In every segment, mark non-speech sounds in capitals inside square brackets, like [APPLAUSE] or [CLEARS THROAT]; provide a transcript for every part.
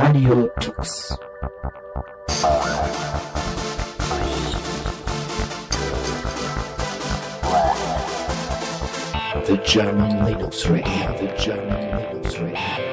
Radio Tux. The German Linux Radio, the German Linux Radio.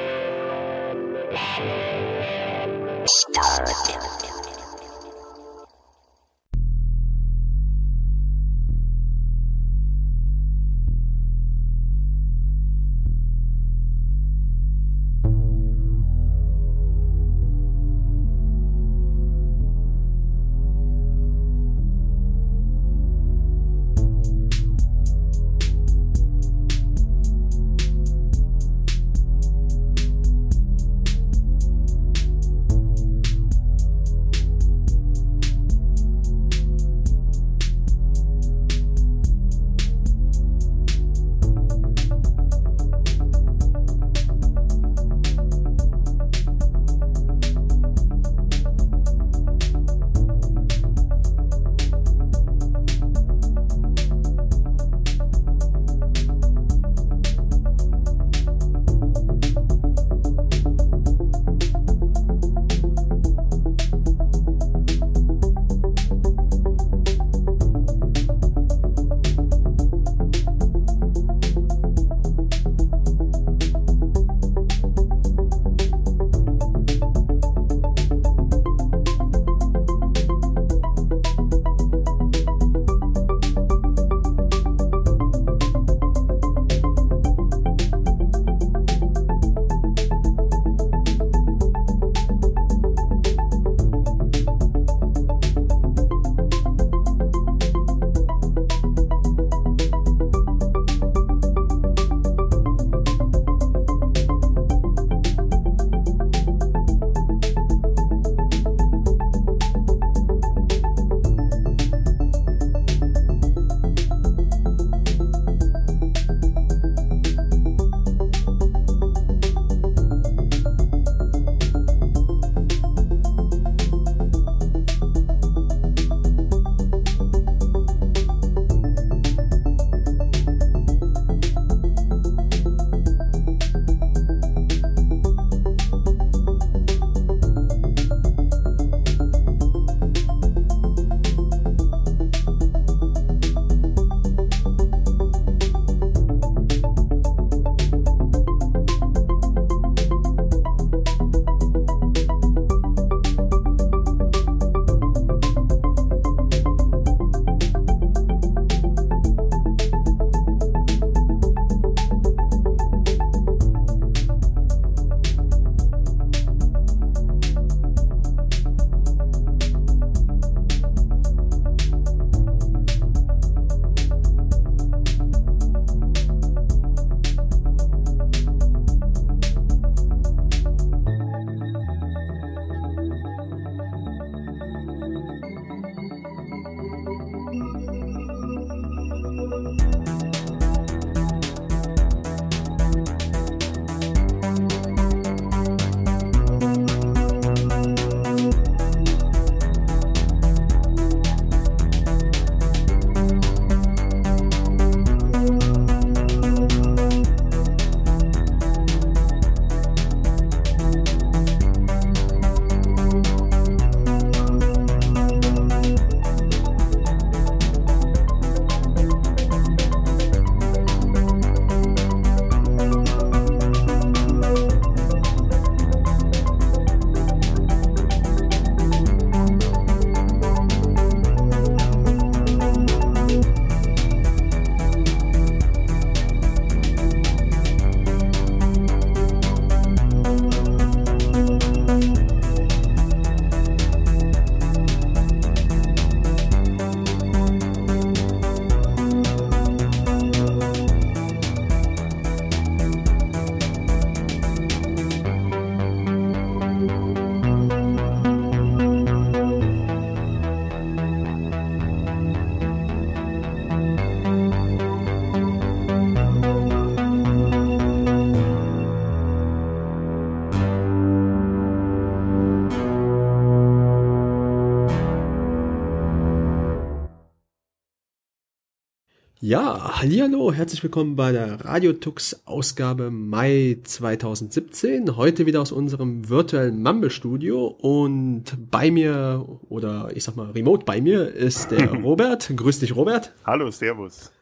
Ja, hallo, herzlich willkommen bei der Radiotux Ausgabe Mai 2017. Heute wieder aus unserem virtuellen Mumble Studio und bei mir oder ich sag mal remote bei mir ist der [LAUGHS] Robert. Grüß dich Robert. Hallo, servus.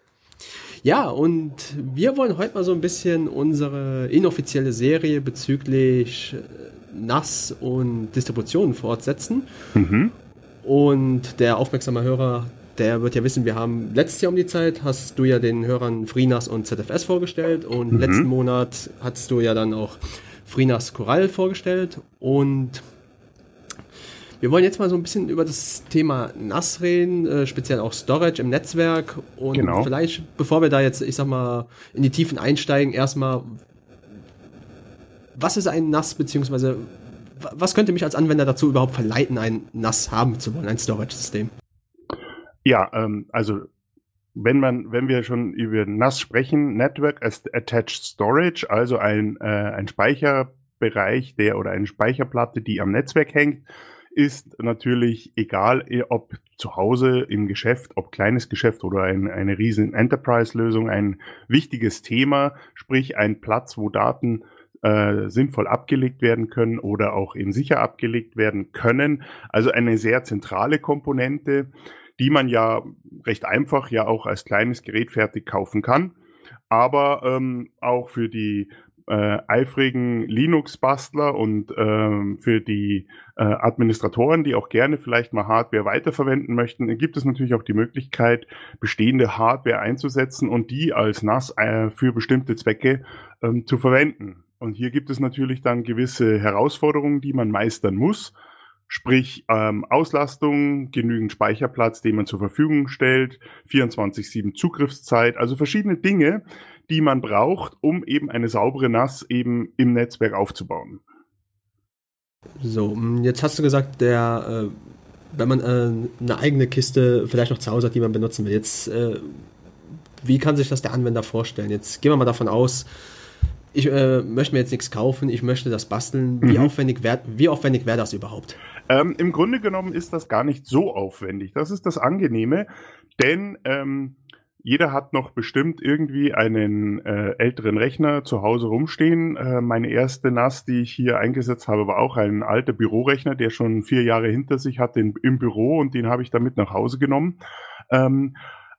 Ja, und wir wollen heute mal so ein bisschen unsere inoffizielle Serie bezüglich äh, NAS und Distributionen fortsetzen. Mhm. Und der aufmerksame Hörer der wird ja wissen, wir haben letztes Jahr um die Zeit, hast du ja den Hörern FreeNAS und ZFS vorgestellt und mhm. letzten Monat hattest du ja dann auch FreeNAS Coral vorgestellt und wir wollen jetzt mal so ein bisschen über das Thema NAS reden, äh, speziell auch Storage im Netzwerk und genau. vielleicht, bevor wir da jetzt, ich sag mal, in die Tiefen einsteigen, erstmal, was ist ein NAS, beziehungsweise was könnte mich als Anwender dazu überhaupt verleiten, ein NAS haben zu wollen, ein Storage-System? Ja, ähm, also wenn man, wenn wir schon über NAS sprechen, Network Attached Storage, also ein, äh, ein Speicherbereich, der oder eine Speicherplatte, die am Netzwerk hängt, ist natürlich egal, eh, ob zu Hause im Geschäft, ob kleines Geschäft oder ein, eine riesen Enterprise-Lösung, ein wichtiges Thema, sprich ein Platz, wo Daten äh, sinnvoll abgelegt werden können oder auch eben sicher abgelegt werden können. Also eine sehr zentrale Komponente die man ja recht einfach ja auch als kleines Gerät fertig kaufen kann. Aber ähm, auch für die äh, eifrigen Linux-Bastler und ähm, für die äh, Administratoren, die auch gerne vielleicht mal Hardware weiterverwenden möchten, gibt es natürlich auch die Möglichkeit, bestehende Hardware einzusetzen und die als NAS äh, für bestimmte Zwecke ähm, zu verwenden. Und hier gibt es natürlich dann gewisse Herausforderungen, die man meistern muss. Sprich ähm, Auslastung, genügend Speicherplatz, den man zur Verfügung stellt, 24-7 Zugriffszeit, also verschiedene Dinge, die man braucht, um eben eine saubere NAS eben im Netzwerk aufzubauen. So, jetzt hast du gesagt, der, äh, wenn man äh, eine eigene Kiste vielleicht noch zu Hause hat, die man benutzen will, jetzt, äh, wie kann sich das der Anwender vorstellen? Jetzt gehen wir mal davon aus, ich äh, möchte mir jetzt nichts kaufen, ich möchte das basteln. Wie mhm. aufwendig wäre wie aufwendig wäre das überhaupt? Ähm, Im Grunde genommen ist das gar nicht so aufwendig. Das ist das Angenehme, denn ähm, jeder hat noch bestimmt irgendwie einen äh, älteren Rechner zu Hause rumstehen. Äh, meine erste NAS, die ich hier eingesetzt habe, war auch ein alter Bürorechner, der schon vier Jahre hinter sich hat in, im Büro und den habe ich damit nach Hause genommen. Ähm,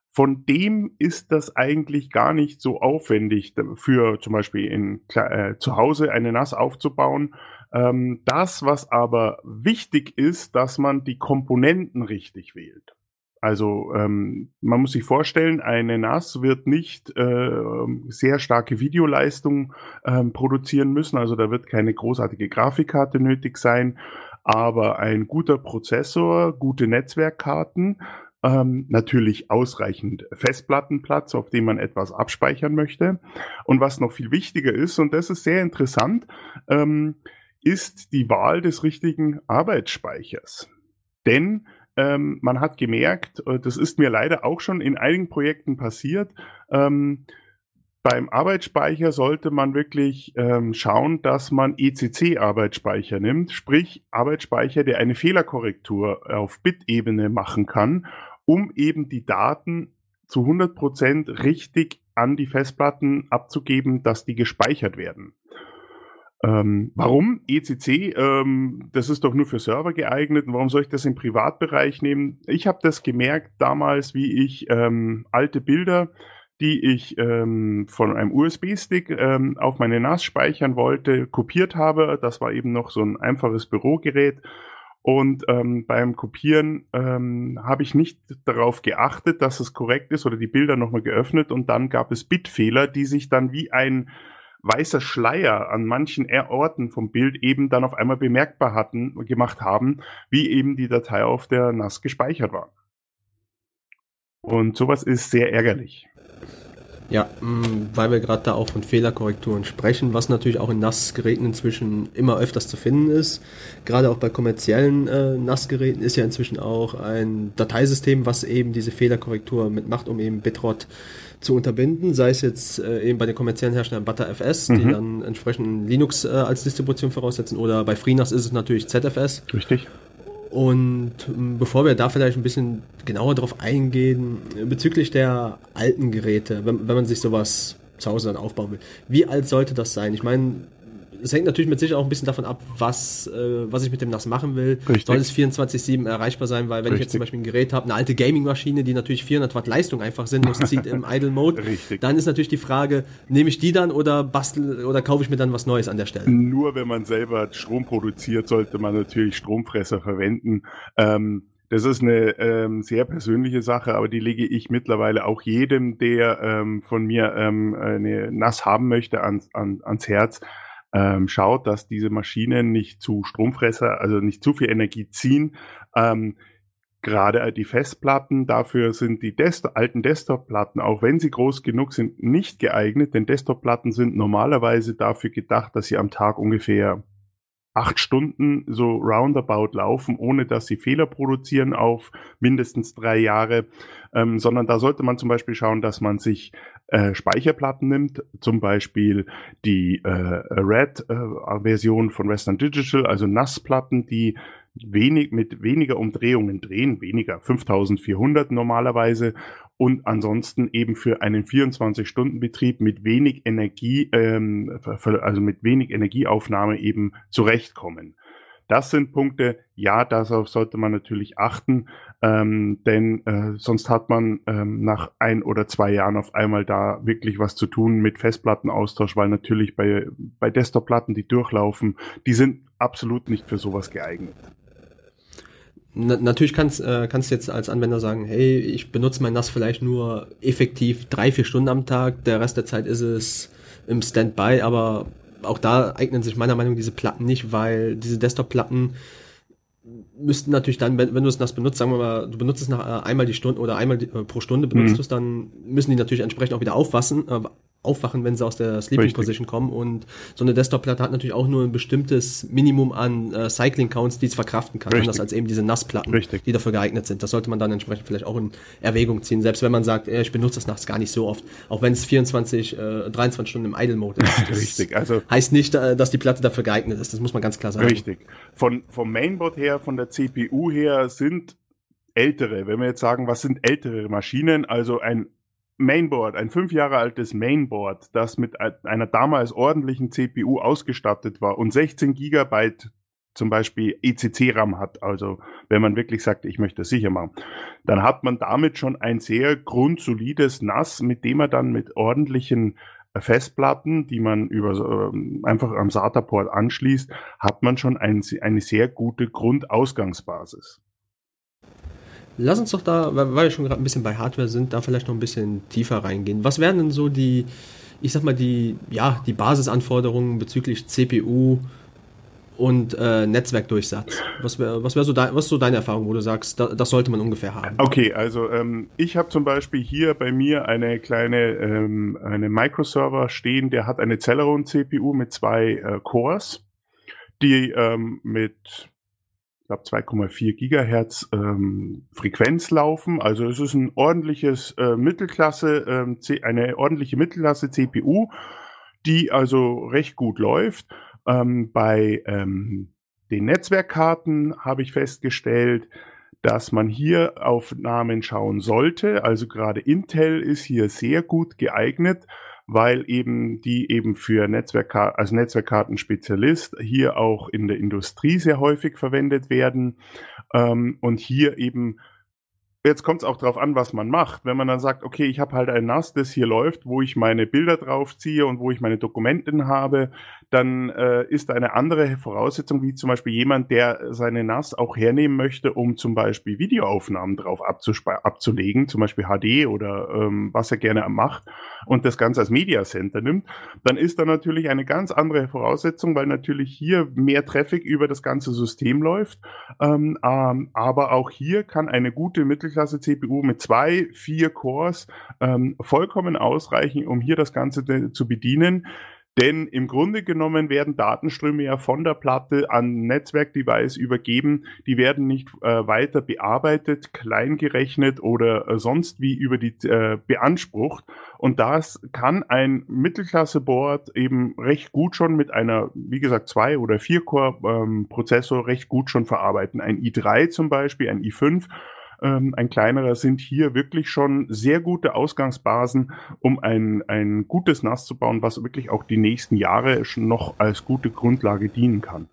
von dem ist das eigentlich gar nicht so aufwendig für zum Beispiel in, äh, zu Hause eine NAS aufzubauen. Ähm, das, was aber wichtig ist, dass man die Komponenten richtig wählt. Also ähm, man muss sich vorstellen, eine NAS wird nicht äh, sehr starke Videoleistung ähm, produzieren müssen. Also da wird keine großartige Grafikkarte nötig sein, aber ein guter Prozessor, gute Netzwerkkarten ähm, natürlich ausreichend Festplattenplatz, auf dem man etwas abspeichern möchte. Und was noch viel wichtiger ist, und das ist sehr interessant, ähm, ist die Wahl des richtigen Arbeitsspeichers. Denn ähm, man hat gemerkt, äh, das ist mir leider auch schon in einigen Projekten passiert, ähm, beim Arbeitsspeicher sollte man wirklich ähm, schauen, dass man ECC-Arbeitsspeicher nimmt, sprich Arbeitsspeicher, der eine Fehlerkorrektur auf Bit-Ebene machen kann um eben die Daten zu 100 Prozent richtig an die Festplatten abzugeben, dass die gespeichert werden. Ähm, warum ECC? Ähm, das ist doch nur für Server geeignet. Warum soll ich das im Privatbereich nehmen? Ich habe das gemerkt damals, wie ich ähm, alte Bilder, die ich ähm, von einem USB-Stick ähm, auf meine NAS speichern wollte, kopiert habe. Das war eben noch so ein einfaches Bürogerät und ähm, beim Kopieren habe ich nicht darauf geachtet, dass es korrekt ist oder die Bilder nochmal geöffnet und dann gab es Bitfehler, die sich dann wie ein weißer Schleier an manchen Orten vom Bild eben dann auf einmal bemerkbar hatten, gemacht haben, wie eben die Datei auf der NAS gespeichert war. Und sowas ist sehr ärgerlich. Ja, mm, weil wir gerade da auch von Fehlerkorrekturen sprechen, was natürlich auch in NAS-Geräten inzwischen immer öfters zu finden ist. Gerade auch bei kommerziellen äh, NAS-Geräten ist ja inzwischen auch ein Dateisystem, was eben diese Fehlerkorrektur mitmacht, um eben Bitrot zu unterbinden, sei es jetzt äh, eben bei den kommerziellen Herstellern ButterFS, mhm. die dann entsprechend Linux äh, als Distribution voraussetzen, oder bei FreeNAS ist es natürlich ZFS. Richtig. Und ähm, bevor wir da vielleicht ein bisschen genauer drauf eingehen, bezüglich der alten Geräte, wenn, wenn man sich sowas zu Hause dann aufbauen will, wie alt sollte das sein? Ich meine, es hängt natürlich mit Sicherheit auch ein bisschen davon ab, was, äh, was ich mit dem NAS machen will. Richtig. Soll es 24-7 erreichbar sein, weil wenn Richtig. ich jetzt zum Beispiel ein Gerät habe, eine alte Gaming-Maschine, die natürlich 400 Watt Leistung einfach sinnlos zieht im [LAUGHS] Idle-Mode, dann ist natürlich die Frage, nehme ich die dann oder bastel oder kaufe ich mir dann was Neues an der Stelle? Nur wenn man selber Strom produziert, sollte man natürlich Stromfresser verwenden. Ähm, das ist eine ähm, sehr persönliche Sache, aber die lege ich mittlerweile auch jedem, der ähm, von mir ähm, eine NAS haben möchte, ans, an, ans Herz ähm, schaut, dass diese Maschinen nicht zu Stromfresser, also nicht zu viel Energie ziehen. Ähm, gerade die Festplatten, dafür sind die Desktop, alten Desktop-Platten, auch wenn sie groß genug sind, nicht geeignet, denn Desktop-Platten sind normalerweise dafür gedacht, dass sie am Tag ungefähr acht Stunden so roundabout laufen, ohne dass sie Fehler produzieren auf mindestens drei Jahre, ähm, sondern da sollte man zum Beispiel schauen, dass man sich äh, Speicherplatten nimmt, zum Beispiel die äh, Red-Version äh, von Western Digital, also NAS-Platten, die wenig mit weniger Umdrehungen drehen, weniger 5400 normalerweise und ansonsten eben für einen 24-Stunden-Betrieb mit wenig Energie, ähm, also mit wenig Energieaufnahme eben zurechtkommen. Das sind Punkte, ja, darauf sollte man natürlich achten, ähm, denn äh, sonst hat man ähm, nach ein oder zwei Jahren auf einmal da wirklich was zu tun mit Festplattenaustausch, weil natürlich bei, bei Desktop-Platten, die durchlaufen, die sind absolut nicht für sowas geeignet. Na, natürlich kannst, äh, kannst du jetzt als Anwender sagen, hey, ich benutze mein NAS vielleicht nur effektiv drei, vier Stunden am Tag, der Rest der Zeit ist es im Standby, aber auch da eignen sich meiner Meinung nach diese Platten nicht, weil diese Desktop-Platten müssten natürlich dann, wenn, wenn du es NAS benutzt, sagen wir mal, du benutzt es nach äh, einmal die Stunde oder einmal die, äh, pro Stunde benutzt mhm. du es, dann müssen die natürlich entsprechend auch wieder aufwassen, äh, aufwachen, wenn sie aus der Sleeping Richtig. Position kommen. Und so eine Desktop-Platte hat natürlich auch nur ein bestimmtes Minimum an äh, Cycling-Counts, die es verkraften kann. Richtig. Anders als eben diese Nassplatten, Richtig. die dafür geeignet sind. Das sollte man dann entsprechend vielleicht auch in Erwägung ziehen. Selbst wenn man sagt, äh, ich benutze das nachts gar nicht so oft. Auch wenn es 24, äh, 23 Stunden im Idle-Mode ist. [LAUGHS] Richtig. Also heißt nicht, äh, dass die Platte dafür geeignet ist. Das muss man ganz klar sagen. Richtig. Von, vom Mainboard her, von der CPU her sind ältere, wenn wir jetzt sagen, was sind ältere Maschinen, also ein Mainboard, ein fünf Jahre altes Mainboard, das mit einer damals ordentlichen CPU ausgestattet war und 16 Gigabyte zum Beispiel ECC-RAM hat, also wenn man wirklich sagt, ich möchte es sicher machen, dann hat man damit schon ein sehr grundsolides NAS, mit dem man dann mit ordentlichen Festplatten, die man über äh, einfach am SATA-Port anschließt, hat man schon ein, eine sehr gute Grundausgangsbasis. Lass uns doch da, weil wir schon gerade ein bisschen bei Hardware sind, da vielleicht noch ein bisschen tiefer reingehen. Was wären denn so die, ich sag mal, die, ja, die Basisanforderungen bezüglich CPU und äh, Netzwerkdurchsatz? Was wäre was wär so, dein, was so deine Erfahrung, wo du sagst, da, das sollte man ungefähr haben? Okay, also ähm, ich habe zum Beispiel hier bei mir eine kleine ähm, eine Microserver stehen, der hat eine Celeron CPU mit zwei äh, Cores, die ähm, mit ich glaube 2,4 Gigahertz ähm, Frequenz laufen. Also es ist ein ordentliches äh, Mittelklasse, ähm, eine ordentliche Mittelklasse CPU, die also recht gut läuft. Ähm, bei ähm, den Netzwerkkarten habe ich festgestellt, dass man hier auf Namen schauen sollte. Also gerade Intel ist hier sehr gut geeignet weil eben die eben für Netzwerkkarten, als Netzwerkkartenspezialist hier auch in der Industrie sehr häufig verwendet werden ähm, und hier eben Jetzt kommt es auch darauf an, was man macht. Wenn man dann sagt, okay, ich habe halt ein NAS, das hier läuft, wo ich meine Bilder draufziehe und wo ich meine Dokumenten habe, dann äh, ist eine andere Voraussetzung, wie zum Beispiel jemand, der seine NAS auch hernehmen möchte, um zum Beispiel Videoaufnahmen drauf abzulegen, zum Beispiel HD oder ähm, was er gerne macht und das Ganze als Media Center nimmt, dann ist da natürlich eine ganz andere Voraussetzung, weil natürlich hier mehr Traffic über das ganze System läuft. Ähm, ähm, aber auch hier kann eine gute Mittelklasse CPU mit zwei, vier Cores ähm, vollkommen ausreichen, um hier das Ganze zu bedienen. Denn im Grunde genommen werden Datenströme ja von der Platte an Netzwerkdevice übergeben. Die werden nicht äh, weiter bearbeitet, kleingerechnet oder äh, sonst wie über die äh, beansprucht. Und das kann ein Mittelklasse-Board eben recht gut schon mit einer, wie gesagt, zwei oder vier Core-Prozessor ähm, recht gut schon verarbeiten. Ein i3 zum Beispiel, ein i5 ähm, ein kleinerer, sind hier wirklich schon sehr gute Ausgangsbasen, um ein, ein gutes NAS zu bauen, was wirklich auch die nächsten Jahre noch als gute Grundlage dienen kann.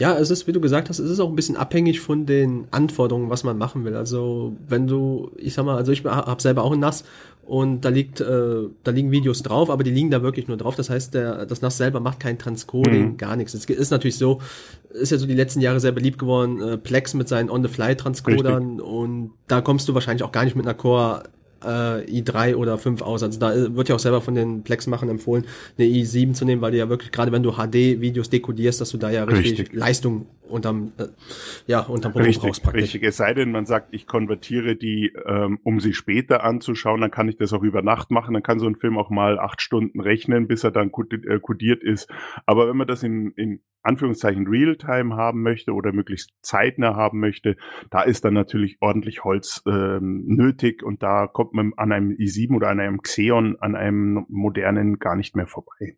Ja, es ist, wie du gesagt hast, es ist auch ein bisschen abhängig von den Anforderungen, was man machen will. Also wenn du, ich sag mal, also ich habe selber auch ein NAS und da liegt, äh, da liegen Videos drauf, aber die liegen da wirklich nur drauf. Das heißt, der, das NAS selber macht kein Transcoding, mhm. gar nichts. Es ist natürlich so, ist ja so die letzten Jahre sehr beliebt geworden, äh, Plex mit seinen On-the-Fly-Transcodern und da kommst du wahrscheinlich auch gar nicht mit einer Core äh, i3 oder 5 aus. Also da wird ja auch selber von den Plex-Machern empfohlen, eine i7 zu nehmen, weil du ja wirklich, gerade wenn du HD-Videos dekodierst, dass du da ja richtig, richtig. Leistung unterm, äh, ja, unterm Produkt richtig, praktisch. Richtig, es sei denn, man sagt, ich konvertiere die, ähm, um sie später anzuschauen, dann kann ich das auch über Nacht machen, dann kann so ein Film auch mal acht Stunden rechnen, bis er dann äh, kodiert ist. Aber wenn man das in, in Anführungszeichen Realtime haben möchte oder möglichst zeitnah haben möchte, da ist dann natürlich ordentlich Holz ähm, nötig und da kommt man an einem i7 oder an einem Xeon, an einem modernen gar nicht mehr vorbei.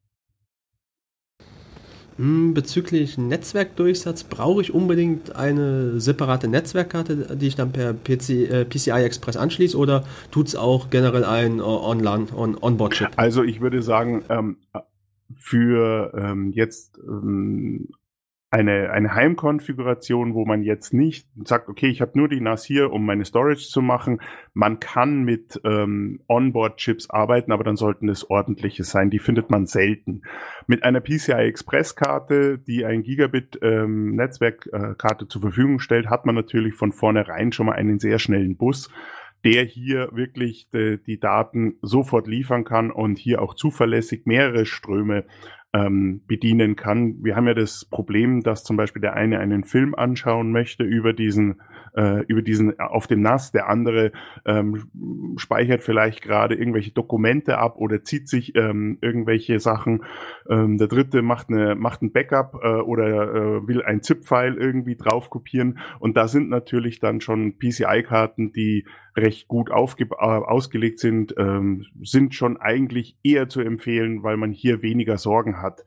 Hm, bezüglich Netzwerkdurchsatz brauche ich unbedingt eine separate Netzwerkkarte, die ich dann per PC, äh, PCI Express anschließe oder tut es auch generell ein äh, Online, on, Onboard-Chip? Also ich würde sagen, ähm, für ähm, jetzt ähm, eine, eine Heimkonfiguration, wo man jetzt nicht sagt, okay, ich habe nur die NAS hier, um meine Storage zu machen. Man kann mit ähm, Onboard-Chips arbeiten, aber dann sollten es ordentliche sein. Die findet man selten. Mit einer PCI Express-Karte, die ein Gigabit ähm, zur Verfügung stellt, hat man natürlich von vornherein schon mal einen sehr schnellen Bus der hier wirklich de, die Daten sofort liefern kann und hier auch zuverlässig mehrere Ströme ähm, bedienen kann. Wir haben ja das Problem, dass zum Beispiel der eine einen Film anschauen möchte über diesen, äh, über diesen äh, auf dem NAS, der andere ähm, speichert vielleicht gerade irgendwelche Dokumente ab oder zieht sich ähm, irgendwelche Sachen. Ähm, der dritte macht eine macht ein Backup äh, oder äh, will ein ZIP-File irgendwie drauf kopieren und da sind natürlich dann schon PCI-Karten, die recht gut aufge äh, ausgelegt sind, ähm, sind schon eigentlich eher zu empfehlen, weil man hier weniger Sorgen hat.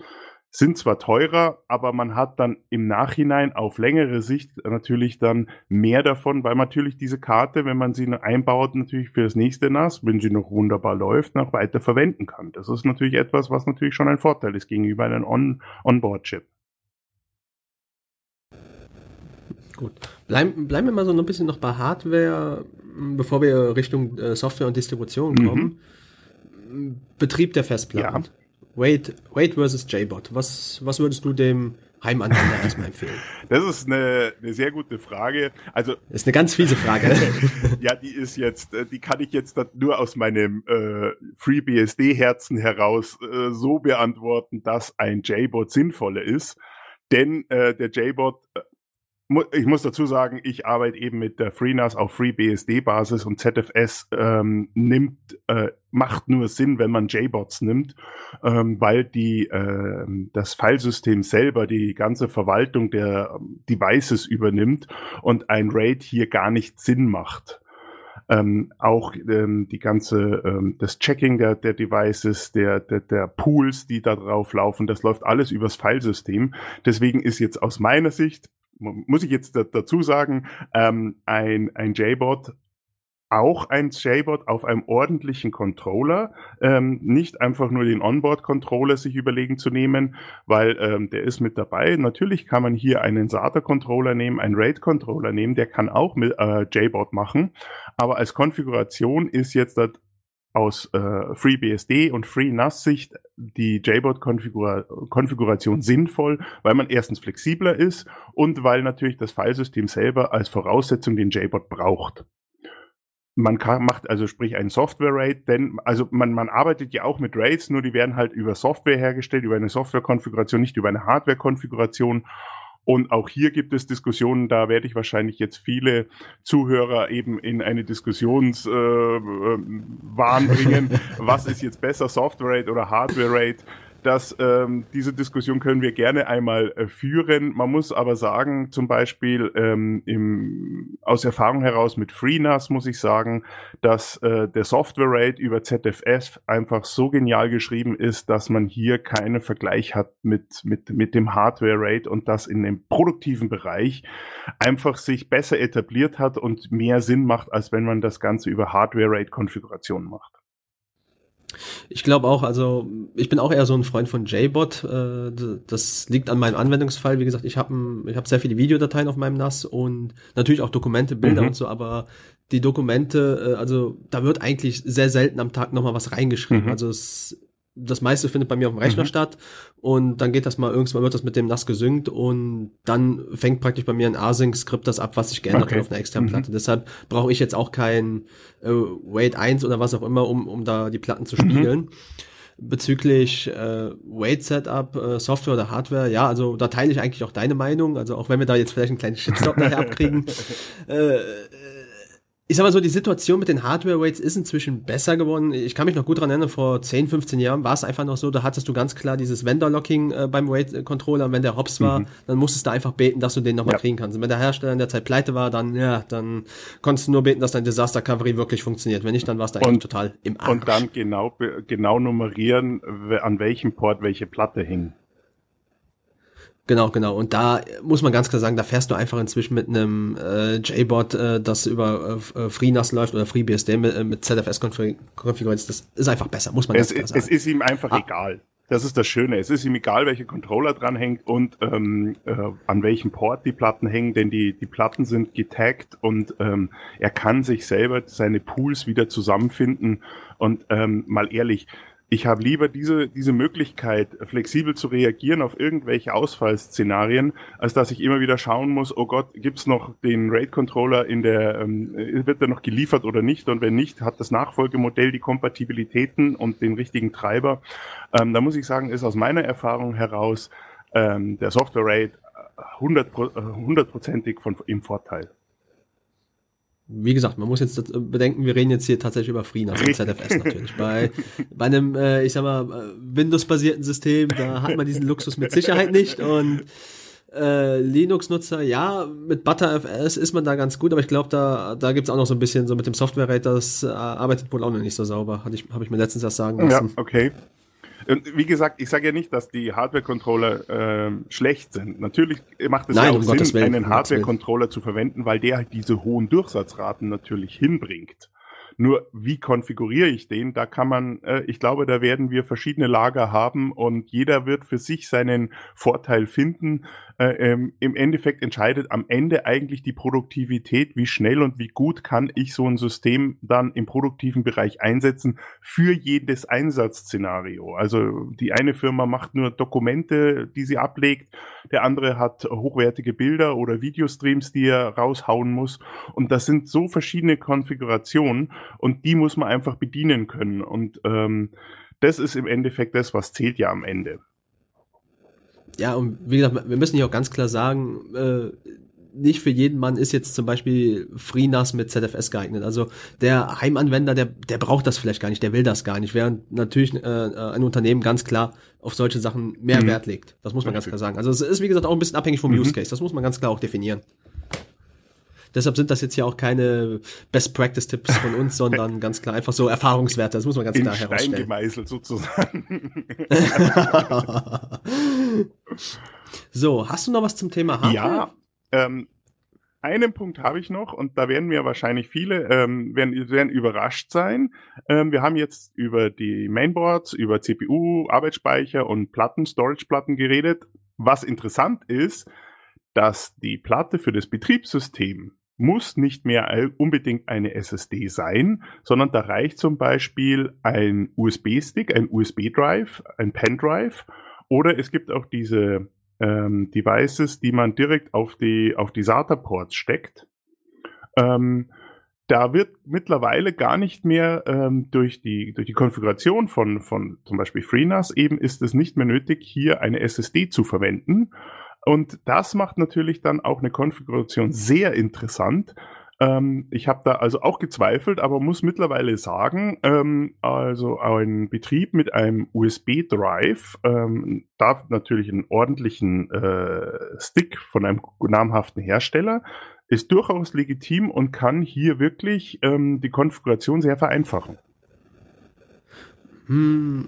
Sind zwar teurer, aber man hat dann im Nachhinein auf längere Sicht natürlich dann mehr davon, weil natürlich diese Karte, wenn man sie einbaut, natürlich für das nächste NAS, wenn sie noch wunderbar läuft, noch weiter verwenden kann. Das ist natürlich etwas, was natürlich schon ein Vorteil ist gegenüber einem On Onboard-Chip. Gut. Bleiben, bleiben wir mal so ein bisschen noch bei Hardware bevor wir Richtung äh, Software und Distribution kommen, mhm. Betrieb der Festplatten. Ja. Wait, Wait versus JBot. Was, was würdest du dem Heimanwender erstmal empfehlen? [LAUGHS] Das ist eine, eine sehr gute Frage. Also das ist eine ganz fiese Frage. [LAUGHS] ja, die ist jetzt, äh, die kann ich jetzt nur aus meinem äh, FreeBSD-Herzen heraus äh, so beantworten, dass ein JBot sinnvoller ist. Denn äh, der JBot äh, ich muss dazu sagen, ich arbeite eben mit der FreeNAS auf FreeBSD-Basis und ZFS ähm, nimmt, äh, macht nur Sinn, wenn man JBots nimmt, ähm, weil die äh, das Filesystem selber die ganze Verwaltung der Devices übernimmt und ein RAID hier gar nicht Sinn macht. Ähm, auch ähm, die ganze ähm, das Checking der, der Devices, der, der, der Pools, die da drauf laufen, das läuft alles übers Filesystem. Deswegen ist jetzt aus meiner Sicht muss ich jetzt dazu sagen, ähm, ein, ein JBot auch ein JBot auf einem ordentlichen Controller, ähm, nicht einfach nur den Onboard-Controller sich überlegen zu nehmen, weil ähm, der ist mit dabei. Natürlich kann man hier einen SATA-Controller nehmen, einen RAID-Controller nehmen, der kann auch mit äh, JBot machen, aber als Konfiguration ist jetzt das aus äh, FreeBSD und FreeNAS-Sicht die JBoard-Konfiguration sinnvoll, weil man erstens flexibler ist und weil natürlich das Filesystem selber als Voraussetzung den JBoard braucht. Man kann, macht also sprich ein Software-RAID, denn also man, man arbeitet ja auch mit RAIDs, nur die werden halt über Software hergestellt, über eine Software-Konfiguration, nicht über eine Hardware-Konfiguration. Und auch hier gibt es Diskussionen, da werde ich wahrscheinlich jetzt viele Zuhörer eben in eine Diskussionswahn äh, äh, bringen. [LAUGHS] Was ist jetzt besser, Software Rate oder Hardware Rate? Dass ähm, diese Diskussion können wir gerne einmal äh, führen. Man muss aber sagen, zum Beispiel ähm, im, aus Erfahrung heraus mit FreeNAS muss ich sagen, dass äh, der Software Rate über ZFS einfach so genial geschrieben ist, dass man hier keinen Vergleich hat mit, mit, mit dem Hardware Rate und das in dem produktiven Bereich einfach sich besser etabliert hat und mehr Sinn macht, als wenn man das Ganze über Hardware Rate Konfigurationen macht. Ich glaube auch, also ich bin auch eher so ein Freund von JBot. Äh, das liegt an meinem Anwendungsfall. Wie gesagt, ich habe ich hab sehr viele Videodateien auf meinem NAS und natürlich auch Dokumente, Bilder mhm. und so, aber die Dokumente, äh, also da wird eigentlich sehr selten am Tag nochmal was reingeschrieben. Mhm. Also es das meiste findet bei mir auf dem Rechner mhm. statt und dann geht das mal irgendwann wird das mit dem NAS gesynkt und dann fängt praktisch bei mir ein Async-Skript das ab, was sich geändert okay. hat auf einer externen mhm. Platte. Deshalb brauche ich jetzt auch kein äh, Wait 1 oder was auch immer, um, um da die Platten zu spiegeln. Mhm. Bezüglich äh, Wait Setup, äh, Software oder Hardware, ja, also da teile ich eigentlich auch deine Meinung. Also auch wenn wir da jetzt vielleicht einen kleinen Shitstorm [LAUGHS] nachher abkriegen, äh, ich sag mal so, die Situation mit den Hardware-Weights ist inzwischen besser geworden. Ich kann mich noch gut dran erinnern, vor 10, 15 Jahren war es einfach noch so, da hattest du ganz klar dieses Vendor-Locking äh, beim Weight-Controller. Wenn der Hops war, mhm. dann musstest du einfach beten, dass du den nochmal ja. kriegen kannst. Und wenn der Hersteller in der Zeit pleite war, dann, ja, dann konntest du nur beten, dass dein Disaster-Covery wirklich funktioniert. Wenn nicht, dann war es da und, total im Arsch. Und dann genau, genau nummerieren, an welchem Port welche Platte hing. Genau, genau. Und da muss man ganz klar sagen, da fährst du einfach inzwischen mit einem äh, JBot, äh, das über äh, FreeNAS läuft oder FreeBSD mit, äh, mit ZFS konfiguriert. Das ist einfach besser, muss man es, ganz klar sagen. Es ist ihm einfach ah. egal. Das ist das Schöne. Es ist ihm egal, welcher Controller dran hängt und ähm, äh, an welchem Port die Platten hängen, denn die, die Platten sind getaggt und ähm, er kann sich selber seine Pools wieder zusammenfinden. Und ähm, mal ehrlich, ich habe lieber diese, diese Möglichkeit, flexibel zu reagieren auf irgendwelche Ausfallszenarien, als dass ich immer wieder schauen muss, oh Gott, gibt's noch den RAID-Controller in der, ähm, wird der noch geliefert oder nicht? Und wenn nicht, hat das Nachfolgemodell die Kompatibilitäten und den richtigen Treiber. Ähm, da muss ich sagen, ist aus meiner Erfahrung heraus ähm, der Software-RAID hundertprozentig von, im Vorteil wie gesagt, man muss jetzt bedenken, wir reden jetzt hier tatsächlich über FreeNAS und ZFS natürlich. Bei, bei einem, äh, ich sag mal, äh, Windows-basierten System, da hat man diesen Luxus mit Sicherheit nicht und äh, Linux-Nutzer, ja, mit ButterFS ist man da ganz gut, aber ich glaube, da, da gibt's auch noch so ein bisschen so mit dem Software-Rate, das äh, arbeitet wohl auch noch nicht so sauber. Habe ich, hab ich mir letztens erst sagen lassen. Ja, okay. Und wie gesagt, ich sage ja nicht, dass die Hardware-Controller äh, schlecht sind. Natürlich macht es Nein, ja auch um Sinn, einen Hardware-Controller zu verwenden, weil der halt diese hohen Durchsatzraten natürlich hinbringt. Nur wie konfiguriere ich den? Da kann man, äh, ich glaube, da werden wir verschiedene Lager haben und jeder wird für sich seinen Vorteil finden. Äh, ähm, Im Endeffekt entscheidet am Ende eigentlich die Produktivität, wie schnell und wie gut kann ich so ein System dann im produktiven Bereich einsetzen für jedes Einsatzszenario. Also die eine Firma macht nur Dokumente, die sie ablegt, der andere hat hochwertige Bilder oder Videostreams, die er raushauen muss. Und das sind so verschiedene Konfigurationen und die muss man einfach bedienen können. Und ähm, das ist im Endeffekt das, was zählt ja am Ende. Ja, und wie gesagt, wir müssen hier auch ganz klar sagen, äh, nicht für jeden Mann ist jetzt zum Beispiel FreeNAS mit ZFS geeignet. Also der Heimanwender, der, der braucht das vielleicht gar nicht, der will das gar nicht, während natürlich äh, ein Unternehmen ganz klar auf solche Sachen mehr mhm. Wert legt. Das muss man ganz klar sagen. Also es ist, wie gesagt, auch ein bisschen abhängig vom mhm. Use Case. Das muss man ganz klar auch definieren. Deshalb sind das jetzt ja auch keine Best Practice Tipps von uns, [LAUGHS] sondern ganz klar einfach so Erfahrungswerte. Das muss man ganz In klar Stein herausstellen. gemeißelt sozusagen. [LAUGHS] so, hast du noch was zum Thema Hardware? Ja, ähm, einen Punkt habe ich noch und da werden mir wahrscheinlich viele ähm, werden, werden überrascht sein. Ähm, wir haben jetzt über die Mainboards, über CPU, Arbeitsspeicher und Platten, Storage-Platten geredet. Was interessant ist, dass die Platte für das Betriebssystem muss nicht mehr unbedingt eine SSD sein, sondern da reicht zum Beispiel ein USB-Stick, ein USB-Drive, ein Pen-Drive oder es gibt auch diese ähm, Devices, die man direkt auf die, auf die SATA-Ports steckt. Ähm, da wird mittlerweile gar nicht mehr ähm, durch, die, durch die Konfiguration von, von zum Beispiel FreeNAS eben ist es nicht mehr nötig, hier eine SSD zu verwenden, Und das macht natürlich dann auch eine Konfiguration sehr interessant. Ähm, ich habe da also auch gezweifelt, aber muss mittlerweile sagen, ähm, also ein Betrieb mit einem USB-Drive ähm, darf natürlich einen ordentlichen äh, Stick von einem namhaften Hersteller, ist durchaus legitim und kann hier wirklich ähm, die Konfiguration sehr vereinfachen. Hm,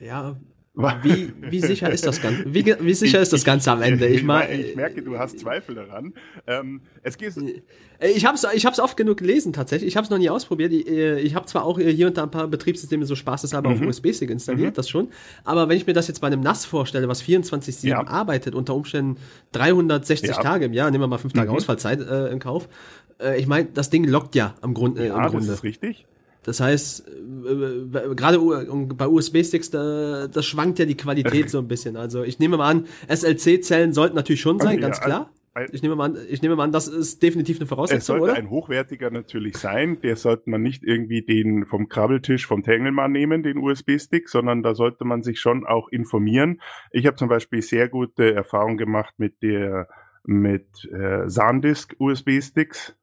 ja, wie, wie sicher ist das Ganze? Wie, wie sicher ist das Ganze am Ende? Ich, mein, ich merke, du hast Zweifel daran. Ähm, es geht. Äh, ich habe es ich hab's oft genug gelesen tatsächlich. Ich habe es noch nie ausprobiert. Ich, äh, ich habe zwar auch hier und da ein paar Betriebssysteme so spaßeshalber mhm. auf USB-Stick installiert, mhm. das schon. Aber wenn ich mir das jetzt bei einem NAS vorstelle, was 24/7 ja. arbeitet, unter Umständen 360 ja. Tage im Jahr, nehmen wir mal fünf Tage mhm. Ausfallzeit äh, in Kauf. Äh, ich meine, das Ding lockt ja am Grund, äh, ja, im Grunde. Das ist richtig. Das heißt, äh, gerade bei USB-Sticks, da, das schwankt ja die Qualität so ein bisschen. Also ich nehme mal an, SLC-Zellen sollten natürlich schon sein, ganz klar. Ich nehme, mal an, ich nehme mal an, das ist definitiv eine Voraussetzung, es sollte oder? ein hochwertiger natürlich sein. Der sollte man nicht irgendwie den vom Krabbeltisch vom Tengelmann nehmen, den USB-Stick, sondern da sollte man sich schon auch informieren. Ich habe zum Beispiel sehr gute Erfahrungen gemacht mit der mit äh, SanDisk USB-Sticks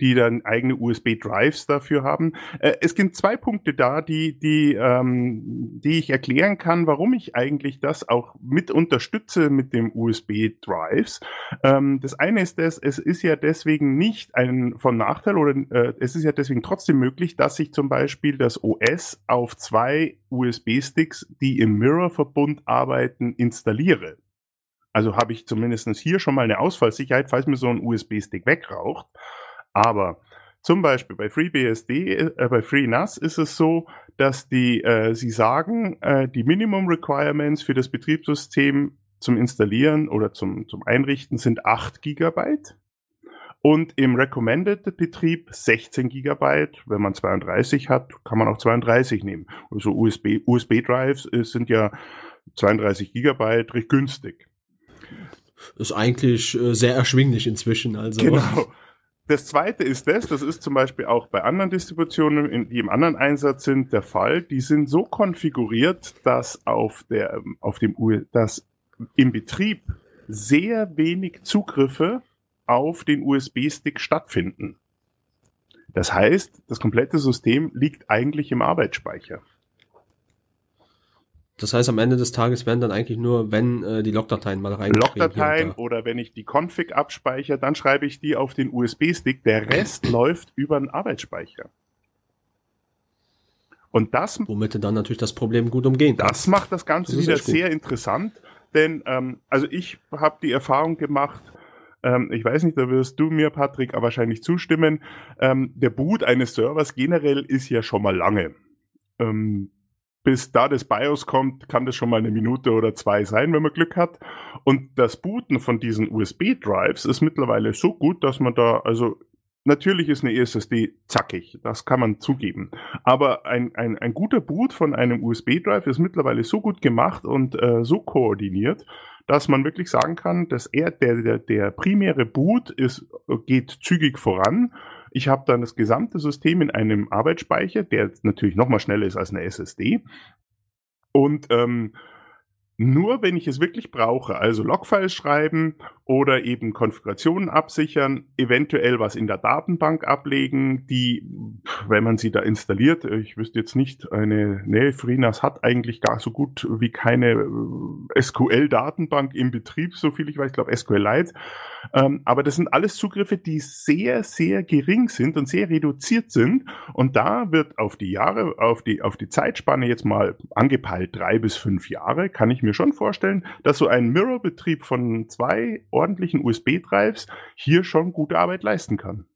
die dann eigene USB-Drives dafür haben. Äh, es gibt zwei Punkte da, die, die, ähm, die ich erklären kann, warum ich eigentlich das auch mit unterstütze mit dem USB-Drives. Ähm, das eine ist das, es ist ja deswegen nicht ein von Nachteil oder äh, es ist ja deswegen trotzdem möglich, dass ich zum Beispiel das OS auf zwei USB-Sticks, die im Mirror-Verbund arbeiten, installiere. Also habe ich zumindest hier schon mal eine Ausfallsicherheit, falls mir so ein USB-Stick wegraucht. Aber zum Beispiel bei FreeBSD, äh, bei FreeNAS ist es so, dass die, äh, sie sagen, äh, die Minimum Requirements für das Betriebssystem zum Installieren oder zum, zum Einrichten sind 8 Gigabyte und im Recommended Betrieb 16 Gigabyte. Wenn man 32 hat, kann man auch 32 nehmen. Also USB, USB Drives äh, sind ja 32 Gigabyte recht günstig. ist eigentlich äh, sehr erschwinglich inzwischen. Also. Genau. Das zweite ist das, das ist zum Beispiel auch bei anderen Distributionen, die im anderen Einsatz sind, der Fall. Die sind so konfiguriert, dass auf der, auf dem, dass im Betrieb sehr wenig Zugriffe auf den USB-Stick stattfinden. Das heißt, das komplette System liegt eigentlich im Arbeitsspeicher. Das heißt, am Ende des Tages werden dann eigentlich nur, wenn äh, die Logdateien mal rein. Logdateien oder wenn ich die Config abspeichere, dann schreibe ich die auf den USB-Stick. Der Rest [CLEARS THROAT] läuft über den Arbeitsspeicher. Und das. Womit dann natürlich das Problem gut umgehen kann. Das macht das Ganze das wieder sehr interessant, denn ähm, also ich habe die Erfahrung gemacht, ähm, ich weiß nicht, da wirst du mir, Patrick, aber wahrscheinlich zustimmen. Ähm, der Boot eines Servers generell ist ja schon mal lange. Ähm, bis da das BIOS kommt, kann das schon mal eine Minute oder zwei sein, wenn man Glück hat. Und das Booten von diesen USB-Drives ist mittlerweile so gut, dass man da, also natürlich ist eine SSD zackig, das kann man zugeben. Aber ein, ein, ein guter Boot von einem USB-Drive ist mittlerweile so gut gemacht und äh, so koordiniert, dass man wirklich sagen kann, dass er, der, der, der primäre Boot ist, geht zügig voran ich habe dann das gesamte System in einem Arbeitsspeicher, der natürlich noch mal schneller ist als eine SSD. Und ähm, nur wenn ich es wirklich brauche, also Logfiles schreiben oder eben Konfigurationen absichern, eventuell was in der Datenbank ablegen, die, wenn man sie da installiert, ich wüsste jetzt nicht, eine, nee, FreeNAS hat eigentlich gar so gut wie keine äh, SQL-Datenbank im Betrieb, so viel ich weiß, ich glaube SQLite. Ähm, aber das sind alles Zugriffe, die sehr, sehr gering sind und sehr reduziert sind. Und da wird auf die Jahre, auf die, auf die Zeitspanne jetzt mal angepeilt, drei bis fünf Jahre, kann ich mir schon vorstellen, dass so ein Mirror-Betrieb von zwei ordentlichen USB-Drives hier schon gute Arbeit leisten kann.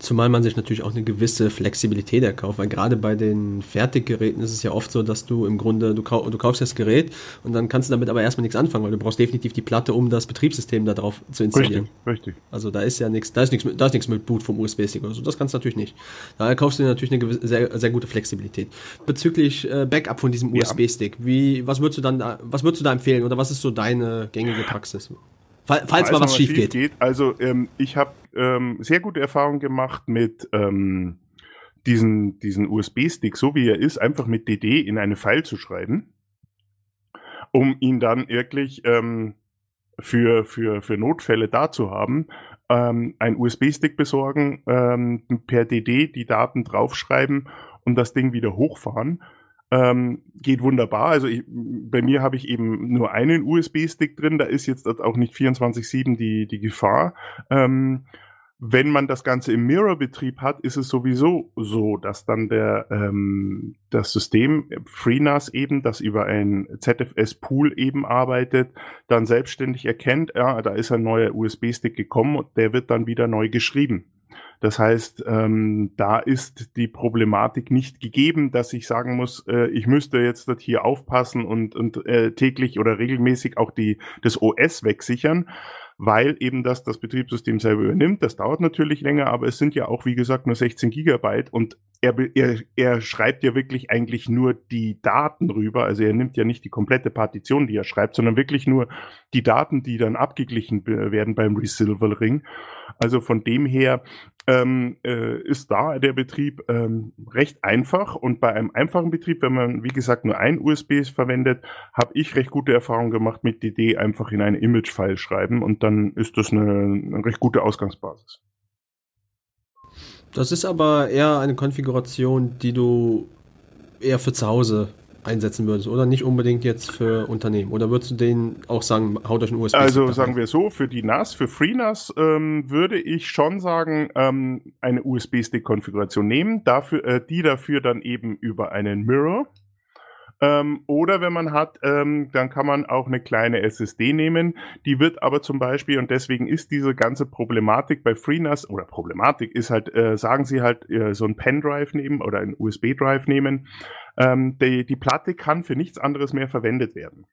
Zumal man sich natürlich auch eine gewisse Flexibilität erkauft, weil gerade bei den Fertiggeräten ist es ja oft so, dass du im Grunde, du, kau du kaufst das Gerät und dann kannst du damit aber erstmal nichts anfangen, weil du brauchst definitiv die Platte, um das Betriebssystem da drauf zu installieren. Richtig, richtig. Also da ist ja nichts, da ist nichts, da ist nichts mit Boot vom USB-Stick oder so, das kannst du natürlich nicht. Da kaufst du dir natürlich eine gewisse, sehr, sehr gute Flexibilität. Bezüglich äh, Backup von diesem ja. USB-Stick, wie, was würdest du dann da, was würdest du da empfehlen oder was ist so deine gängige Praxis? Falls, falls mal was schief geht. geht. Also ähm, ich habe ähm, sehr gute Erfahrungen gemacht mit ähm, diesen, diesen USB-Stick, so wie er ist, einfach mit DD in eine File zu schreiben, um ihn dann wirklich ähm, für, für, für Notfälle da zu haben, ähm, ein USB-Stick besorgen, ähm, per DD die Daten draufschreiben und das Ding wieder hochfahren. Ähm, geht wunderbar. Also ich, bei mir habe ich eben nur einen USB-Stick drin, da ist jetzt auch nicht 24-7 die, die Gefahr. Ähm, wenn man das Ganze im Mirror-Betrieb hat, ist es sowieso so, dass dann der ähm, das System FreeNAS eben, das über ein ZFS-Pool eben arbeitet, dann selbstständig erkennt, ja, da ist ein neuer USB-Stick gekommen und der wird dann wieder neu geschrieben. Das heißt, ähm, da ist die Problematik nicht gegeben, dass ich sagen muss, äh, ich müsste jetzt hier aufpassen und, und äh, täglich oder regelmäßig auch die, das OS wegsichern, weil eben das das Betriebssystem selber übernimmt. Das dauert natürlich länger, aber es sind ja auch, wie gesagt, nur 16 Gigabyte und er, er, er schreibt ja wirklich eigentlich nur die Daten rüber. Also er nimmt ja nicht die komplette Partition, die er schreibt, sondern wirklich nur die Daten, die dann abgeglichen werden beim Resilvering. Also von dem her ähm, äh, ist da der Betrieb ähm, recht einfach. Und bei einem einfachen Betrieb, wenn man, wie gesagt, nur ein USB verwendet, habe ich recht gute Erfahrungen gemacht mit DD einfach in eine Image-File schreiben und dann ist das eine, eine recht gute Ausgangsbasis. Das ist aber eher eine Konfiguration, die du eher für zu Hause einsetzen würdest oder nicht unbedingt jetzt für Unternehmen? Oder würdest du denen auch sagen, haut euch ein USB? Also sagen wir so, für die NAS, für FreeNAS ähm, würde ich schon sagen, ähm, eine USB-Stick-Konfiguration nehmen, dafür, äh, die dafür dann eben über einen Mirror ähm, oder wenn man hat, ähm, dann kann man auch eine kleine SSD nehmen. Die wird aber zum Beispiel, und deswegen ist diese ganze Problematik bei FreeNAS, oder Problematik ist halt, äh, sagen sie halt, äh, so ein Pendrive nehmen oder ein USB-Drive nehmen. Ähm, die, die Platte kann für nichts anderes mehr verwendet werden.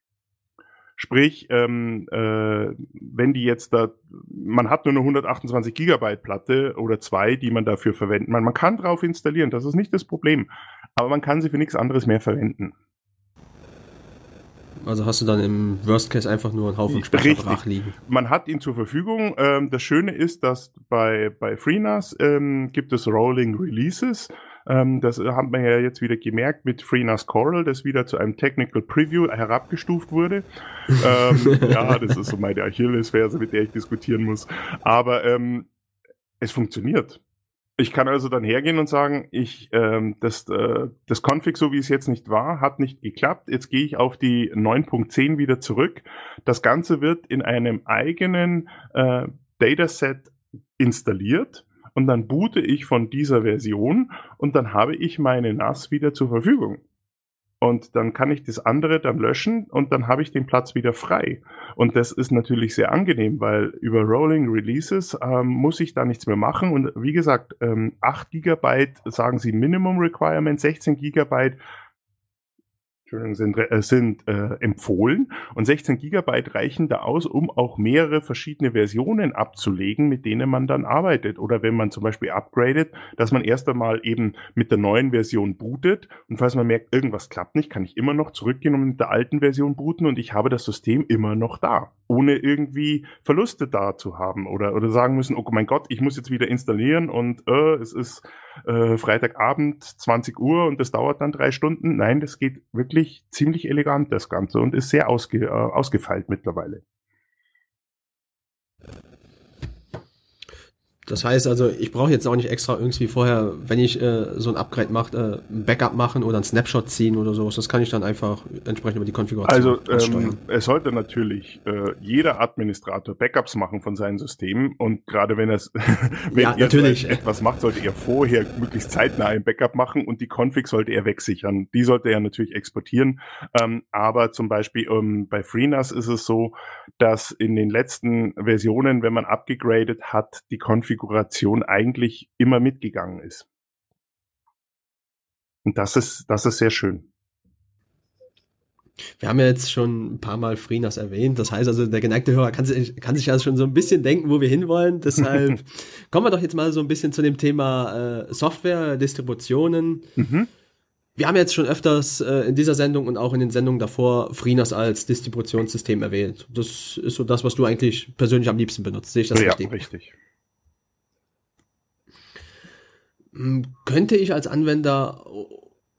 Sprich, ähm, äh, wenn die jetzt da, man hat nur eine 128 Gigabyte Platte oder zwei, die man dafür verwenden. Man, man kann drauf installieren, das ist nicht das Problem. Aber man kann sie für nichts anderes mehr verwenden. Also hast du dann im Worst Case einfach nur einen Haufen Speicher brach liegen. Man hat ihn zur Verfügung. Ähm, das Schöne ist, dass bei, bei FreeNAS ähm, gibt es Rolling Releases. Ähm, das hat man ja jetzt wieder gemerkt mit FreeNAS Coral, das wieder zu einem Technical Preview herabgestuft wurde. ähm, [LAUGHS] ja, das ist so meine Achillesferse, mit der ich diskutieren muss. Aber ähm, es funktioniert. Ich kann also dann hergehen und sagen, ich ähm, das, äh, das Config, so wie es jetzt nicht war, hat nicht geklappt. Jetzt gehe ich auf die 9.10 wieder zurück. Das Ganze wird in einem eigenen äh, Dataset installiert und dann boote ich von dieser Version und dann habe ich meine NAS wieder zur Verfügung. Und dann kann ich das andere dann löschen und dann habe ich den Platz wieder frei. Und das ist natürlich sehr angenehm, weil über Rolling Releases ähm, muss ich da nichts mehr machen. Und wie gesagt, ähm, 8 GB sagen sie Minimum Requirement, 16 GB sind, äh, sind äh, empfohlen. Und 16 Gigabyte reichen da aus, um auch mehrere verschiedene Versionen abzulegen, mit denen man dann arbeitet. Oder wenn man zum Beispiel upgradet, dass man erst einmal eben mit der neuen Version bootet. Und falls man merkt, irgendwas klappt nicht, kann ich immer noch zurückgehen und mit der alten Version booten. Und ich habe das System immer noch da, ohne irgendwie Verluste da zu haben. Oder, oder sagen müssen, oh mein Gott, ich muss jetzt wieder installieren und äh, es ist äh, Freitagabend 20 Uhr und das dauert dann drei Stunden. Nein, das geht wirklich ziemlich elegant, das Ganze, und ist sehr ausge, äh, ausgefeilt mittlerweile. Das heißt also, ich brauche jetzt auch nicht extra irgendwie vorher, wenn ich äh, so ein Upgrade mache, äh, ein Backup machen oder ein Snapshot ziehen oder sowas. Das kann ich dann einfach entsprechend über die Konfiguration Also ähm, es sollte natürlich äh, jeder Administrator Backups machen von seinen Systemen und gerade wenn es [LAUGHS] wenn ja, natürlich. etwas macht, sollte er vorher möglichst zeitnah ein Backup machen und die Config sollte er wegsichern. Die sollte er natürlich exportieren. Ähm, aber zum Beispiel ähm, bei FreeNAS ist es so, dass in den letzten Versionen, wenn man abgegradet hat, die Config Konfiguration eigentlich immer mitgegangen ist. Und das ist, das ist sehr schön. Wir haben ja jetzt schon ein paar Mal FreeNAS erwähnt. Das heißt also, der geneigte Hörer kann sich, kann sich also schon so ein bisschen denken, wo wir hinwollen. [LAUGHS] Deshalb kommen wir doch jetzt mal so ein bisschen zu dem Thema äh, Software, Distributionen. Mhm. Wir haben jetzt schon öfters äh, in dieser Sendung und auch in den Sendungen davor FreeNAS als Distributionssystem erwähnt. Das ist so das, was du eigentlich persönlich am liebsten benutzt. Sehe ich das ja, richtig? richtig. Hm, könnte ich als Anwender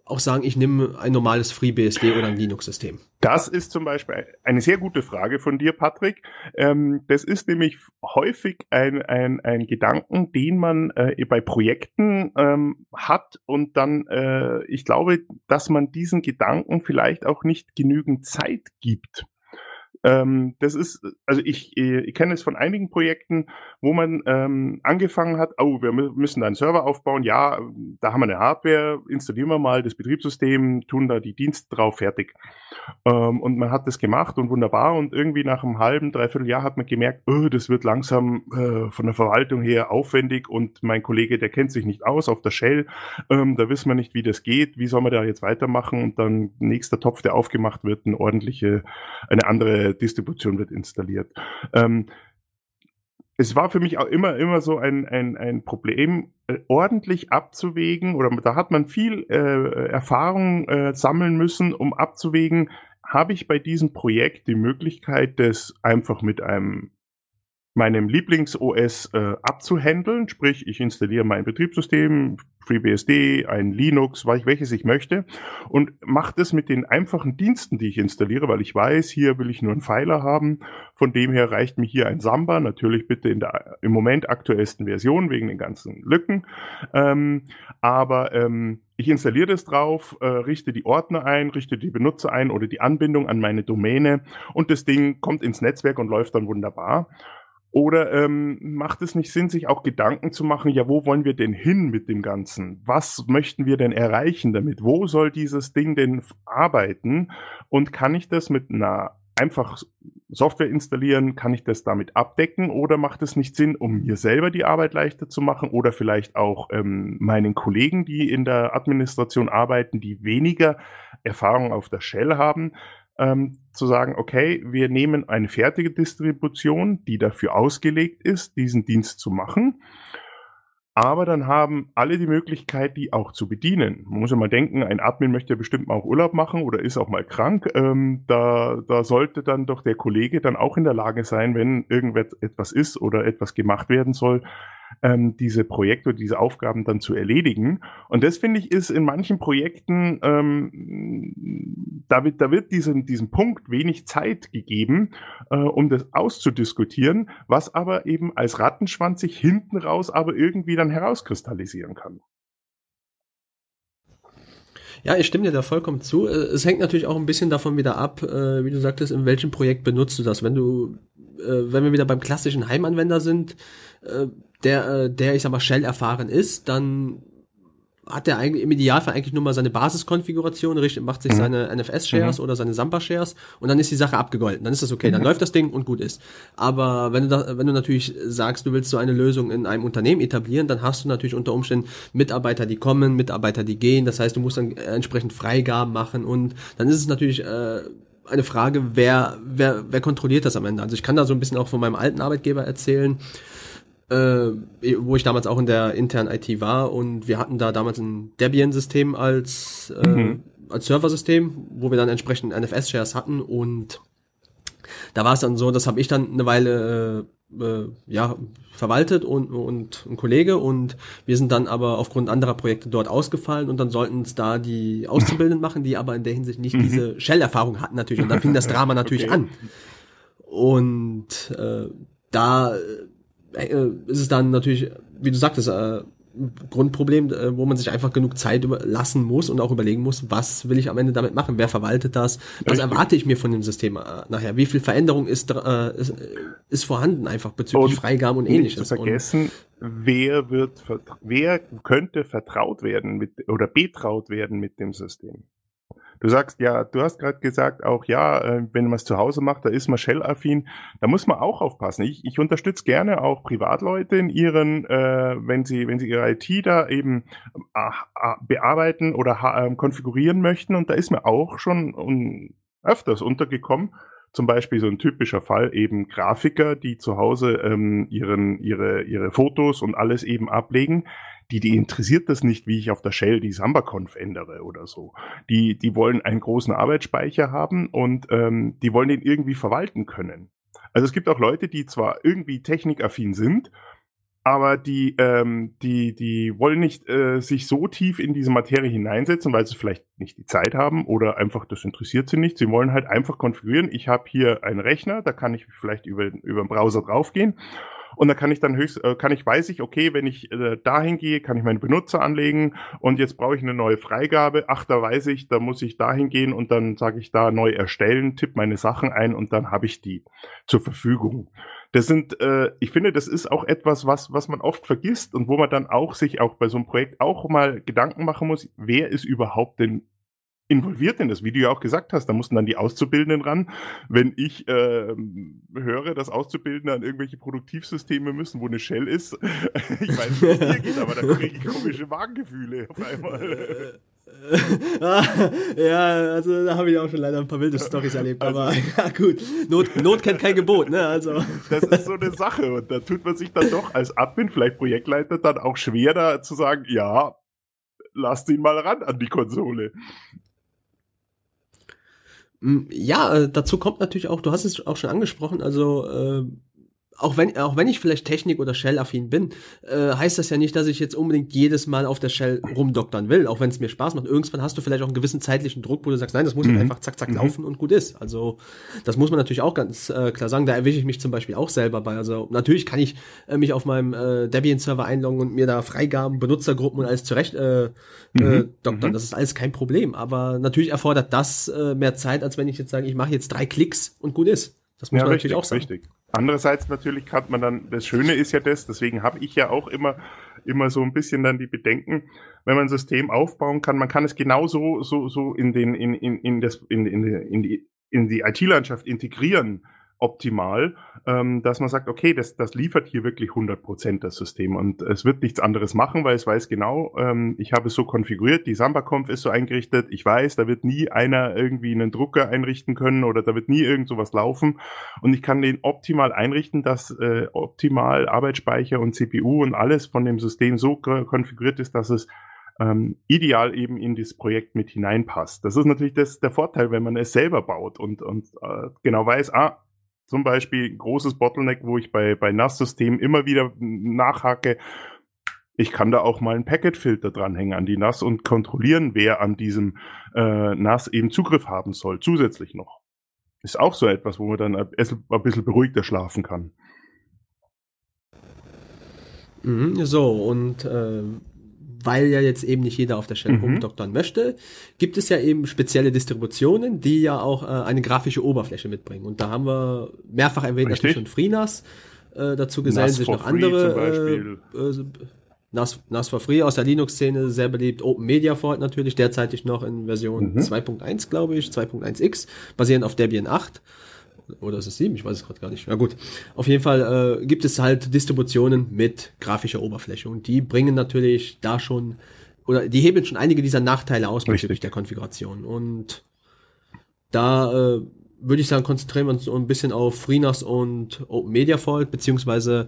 auch sagen, ich nehme ein normales FreeBSD oder ein Linux-System? Das ist zum Beispiel eine sehr gute Frage von dir, Patrick. Ähm, das ist nämlich häufig ein, ein, ein Gedanken, den man äh, bei Projekten ähm, hat und dann, äh, ich glaube, dass man diesen Gedanken vielleicht auch nicht genügend Zeit gibt. Ähm, das ist, also ich, ich kenne es von einigen Projekten, wo man ähm, angefangen hat, oh, wir müssen da einen Server aufbauen, ja, da haben wir eine Hardware, installieren wir mal das Betriebssystem, tun da die Dienste drauf, fertig. Ähm, und man hat das gemacht und wunderbar. Und irgendwie nach einem halben, dreiviertel Jahr hat man gemerkt, oh, das wird langsam äh, von der Verwaltung her aufwendig und mein Kollege, der kennt sich nicht aus auf der Shell, ähm, da wissen wir nicht, wie das geht, wie soll man da jetzt weitermachen? Und dann nächster Topf, der aufgemacht wird, eine ordentliche, eine andere Distribution wird installiert. Ähm, es war für mich auch immer, immer so ein, ein, ein Problem, äh, ordentlich abzuwägen, oder da hat man viel äh, Erfahrung äh, sammeln müssen, um abzuwägen, habe ich bei diesem Projekt die Möglichkeit, das einfach mit einem meinem Lieblings-OS äh, abzuhandeln, sprich ich installiere mein Betriebssystem, FreeBSD, ein Linux, welches ich möchte und mache das mit den einfachen Diensten, die ich installiere, weil ich weiß, hier will ich nur einen Pfeiler haben. Von dem her reicht mir hier ein Samba, natürlich bitte in der im Moment aktuellsten Version wegen den ganzen Lücken. Ähm, aber ähm, ich installiere das drauf, äh, richte die Ordner ein, richte die Benutzer ein oder die Anbindung an meine Domäne und das Ding kommt ins Netzwerk und läuft dann wunderbar. Oder ähm, macht es nicht Sinn, sich auch Gedanken zu machen, ja, wo wollen wir denn hin mit dem Ganzen? Was möchten wir denn erreichen damit? Wo soll dieses Ding denn arbeiten? Und kann ich das mit einer einfach Software installieren, kann ich das damit abdecken oder macht es nicht Sinn, um mir selber die Arbeit leichter zu machen oder vielleicht auch ähm, meinen Kollegen, die in der Administration arbeiten, die weniger Erfahrung auf der Shell haben, ähm, zu sagen, okay, wir nehmen eine fertige Distribution, die dafür ausgelegt ist, diesen Dienst zu machen. Aber dann haben alle die Möglichkeit, die auch zu bedienen. Man muss ja mal denken, ein Admin möchte ja bestimmt mal auch Urlaub machen oder ist auch mal krank. Ähm, da, da sollte dann doch der Kollege dann auch in der Lage sein, wenn irgendetwas ist oder etwas gemacht werden soll, ähm, diese Projekte oder diese Aufgaben dann zu erledigen. Und das finde ich ist in manchen Projekten, ähm, da wird, da wird diesem, diesem Punkt wenig Zeit gegeben, äh, um das auszudiskutieren, was aber eben als Rattenschwanz sich hinten raus aber irgendwie dann herauskristallisieren kann. Ja, ich stimme dir da vollkommen zu. Äh, es hängt natürlich auch ein bisschen davon wieder ab, äh, wie du sagtest, in welchem Projekt benutzt du das. Wenn du, äh, wenn wir wieder beim klassischen Heimanwender sind, der, äh, der, ich sag mal, Shell erfahren ist, dann hat er eigentlich im Idealfall eigentlich nur mal seine Basiskonfiguration, richtet, macht sich mhm. seine NFS-Shares mhm. oder seine Samba-Shares und dann ist die Sache abgegolten. Dann ist das okay, dann mhm. läuft das Ding und gut ist. Aber wenn du, da, wenn du natürlich sagst, du willst so eine Lösung in einem Unternehmen etablieren, dann hast du natürlich unter Umständen Mitarbeiter, die kommen, Mitarbeiter, die gehen. Das heißt, du musst dann entsprechend Freigaben machen und dann ist es natürlich äh, eine Frage, wer, wer, wer kontrolliert das am Ende. Also ich kann da so ein bisschen auch von meinem alten Arbeitgeber erzählen äh, wo ich damals auch in der internen IT war und wir hatten da damals ein Debian-System als, äh, mhm. als Serversystem, wo wir dann entsprechend NFS-Shares hatten und da war es dann so, das habe ich dann eine Weile äh, äh, ja verwaltet und, und ein Kollege und wir sind dann aber aufgrund anderer Projekte dort ausgefallen und dann sollten es da die [LAUGHS] Auszubildenden machen, die aber in der Hinsicht nicht mhm. diese Shell-Erfahrung hatten natürlich und dann fing das [LAUGHS] Drama natürlich okay. an. Und äh, da äh, ist es dann natürlich, wie du sagtest, äh, Grundproblem, äh, wo man sich einfach genug Zeit lassen muss und auch überlegen muss, was will ich am Ende damit machen, wer verwaltet das, was erwarte ich mir von dem System äh, nachher, wie viel Veränderung ist, äh, ist, ist vorhanden einfach bezüglich und Freigaben und ähnliches. Nicht zu vergessen, und wer wird, wer könnte vertraut werden mit, oder betraut werden mit dem System? Du sagst, ja, du hast gerade gesagt, auch ja, äh, wenn man es zu Hause macht, da ist man Shell-affin. Da muss man auch aufpassen. Ich, ich unterstütze gerne auch Privatleute in ihren, äh, wenn sie, wenn sie ihre IT da eben äh, bearbeiten oder äh, konfigurieren möchten. Und da ist mir auch schon un öfters untergekommen, zum Beispiel so ein typischer Fall eben Grafiker, die zu Hause ähm, ihren, ihre, ihre Fotos und alles eben ablegen die, die interessiert das nicht, wie ich auf der Shell die Samba-Conf ändere oder so. Die, die wollen einen großen Arbeitsspeicher haben und ähm, die wollen den irgendwie verwalten können. Also es gibt auch Leute, die zwar irgendwie technikaffin sind, aber die, ähm, die, die wollen nicht äh, sich so tief in diese Materie hineinsetzen, weil sie vielleicht nicht die Zeit haben oder einfach das interessiert sie nicht. Sie wollen halt einfach konfigurieren. Ich habe hier einen Rechner, da kann ich vielleicht über, über den Browser draufgehen und da kann ich dann höchst, äh, kann ich, weiß ich, okay, wenn ich äh, dahin gehe, kann ich meine Benutzer anlegen und jetzt brauche ich eine neue Freigabe. Ach, da weiß ich, da muss ich dahin gehen und dann sage ich da neu erstellen, tippe meine Sachen ein und dann habe ich die zur Verfügung. Das sind, äh, ich finde, das ist auch etwas, was, was man oft vergisst und wo man dann auch sich auch bei so einem Projekt auch mal Gedanken machen muss, wer ist überhaupt denn involviert in das, wie du ja auch gesagt hast, da mussten dann die Auszubildenden ran. Wenn ich äh, höre, dass Auszubildende an irgendwelche Produktivsysteme müssen, wo eine Shell ist, [LAUGHS] ich weiß nicht, wie es dir geht, aber da [LAUGHS] kriege ich komische Magengefühle auf einmal. [LAUGHS] ja, also da habe ich auch schon leider ein paar wilde Storys erlebt, also, aber ja gut, Not, Not kennt kein Gebot, ne? Also. Das ist so eine Sache und da tut man sich dann doch als Admin, vielleicht Projektleiter, dann auch schwer da zu sagen, ja, lasst ihn mal ran an die Konsole. Ja, äh, dazu kommt natürlich auch, du hast es auch schon angesprochen, also äh, auch wenn, auch wenn ich vielleicht Technik- oder Shell-affin bin, äh, heißt das ja nicht, dass ich jetzt unbedingt jedes Mal auf der Shell rumdoktern will, auch wenn es mir Spaß macht. Irgendwann hast du vielleicht auch einen gewissen zeitlichen Druck, wo du sagst, nein, das muss mhm. einfach zack, zack mhm. laufen und gut ist. Also das muss man natürlich auch ganz äh, klar sagen. Da erwische ich mich zum Beispiel auch selber bei. Also natürlich kann ich äh, mich auf meinem äh, Debian-Server einloggen und mir da Freigaben, Benutzergruppen und alles zurecht äh, äh mhm. äh, doktern. Mhm. Das ist alles kein Problem. Aber natürlich erfordert das äh, mehr Zeit, als wenn ich jetzt sage, ich mache jetzt drei Klicks und gut ist. Das muss ja, man richtig, natürlich auch sagen. Richtig. Andererseits natürlich kann man dann, das Schöne ist ja das, deswegen habe ich ja auch immer, immer so ein bisschen dann die Bedenken, wenn man ein System aufbauen kann, man kann es genauso so, so in den, in, in, in das, in, in, in die, in die IT-Landschaft integrieren, optimal, ähm, dass man sagt, okay, das, das liefert hier wirklich 100 Prozent das System und es wird nichts anderes machen, weil es weiß genau, ähm, ich habe es so konfiguriert, die Samba-Conf ist so eingerichtet, ich weiß, da wird nie einer irgendwie einen Drucker einrichten können oder da wird nie irgend sowas laufen und ich kann den optimal einrichten, dass äh, optimal Arbeitsspeicher und CPU und alles von dem System so konfiguriert ist, dass es ähm, ideal eben in das Projekt mit hineinpasst. Das ist natürlich das, der Vorteil, wenn man es selber baut und, und äh, genau weiß, ah, zum Beispiel ein großes Bottleneck, wo ich bei, bei NAS-Systemen immer wieder nachhake. Ich kann da auch mal einen Packet-Filter dranhängen an die NAS und kontrollieren, wer an diesem äh, NAS eben Zugriff haben soll, zusätzlich noch. Ist auch so etwas, wo man dann ein bisschen beruhigter schlafen kann. Mhm, so, und äh, weil ja jetzt eben nicht jeder auf der Stelle mhm. rumdoktern möchte, gibt es ja eben spezielle Distributionen, die ja auch äh, eine grafische Oberfläche mitbringen. Und da haben wir mehrfach erwähnt, Richtig. natürlich schon FreeNAS. Äh, dazu gesellen sich noch andere. Äh, äh, NAS, NAS for Free aus der Linux-Szene sehr beliebt. Open Media Fault natürlich, derzeitig noch in Version mhm. 2.1, glaube ich, 2.1x, basierend auf Debian 8 oder ist es sieben? Ich weiß es gerade gar nicht. Na gut. Auf jeden Fall äh, gibt es halt Distributionen mit grafischer Oberfläche und die bringen natürlich da schon oder die hebeln schon einige dieser Nachteile aus bezüglich der Konfiguration und da äh, würde ich sagen, konzentrieren wir uns so ein bisschen auf FreeNAS und Open Media Fault, beziehungsweise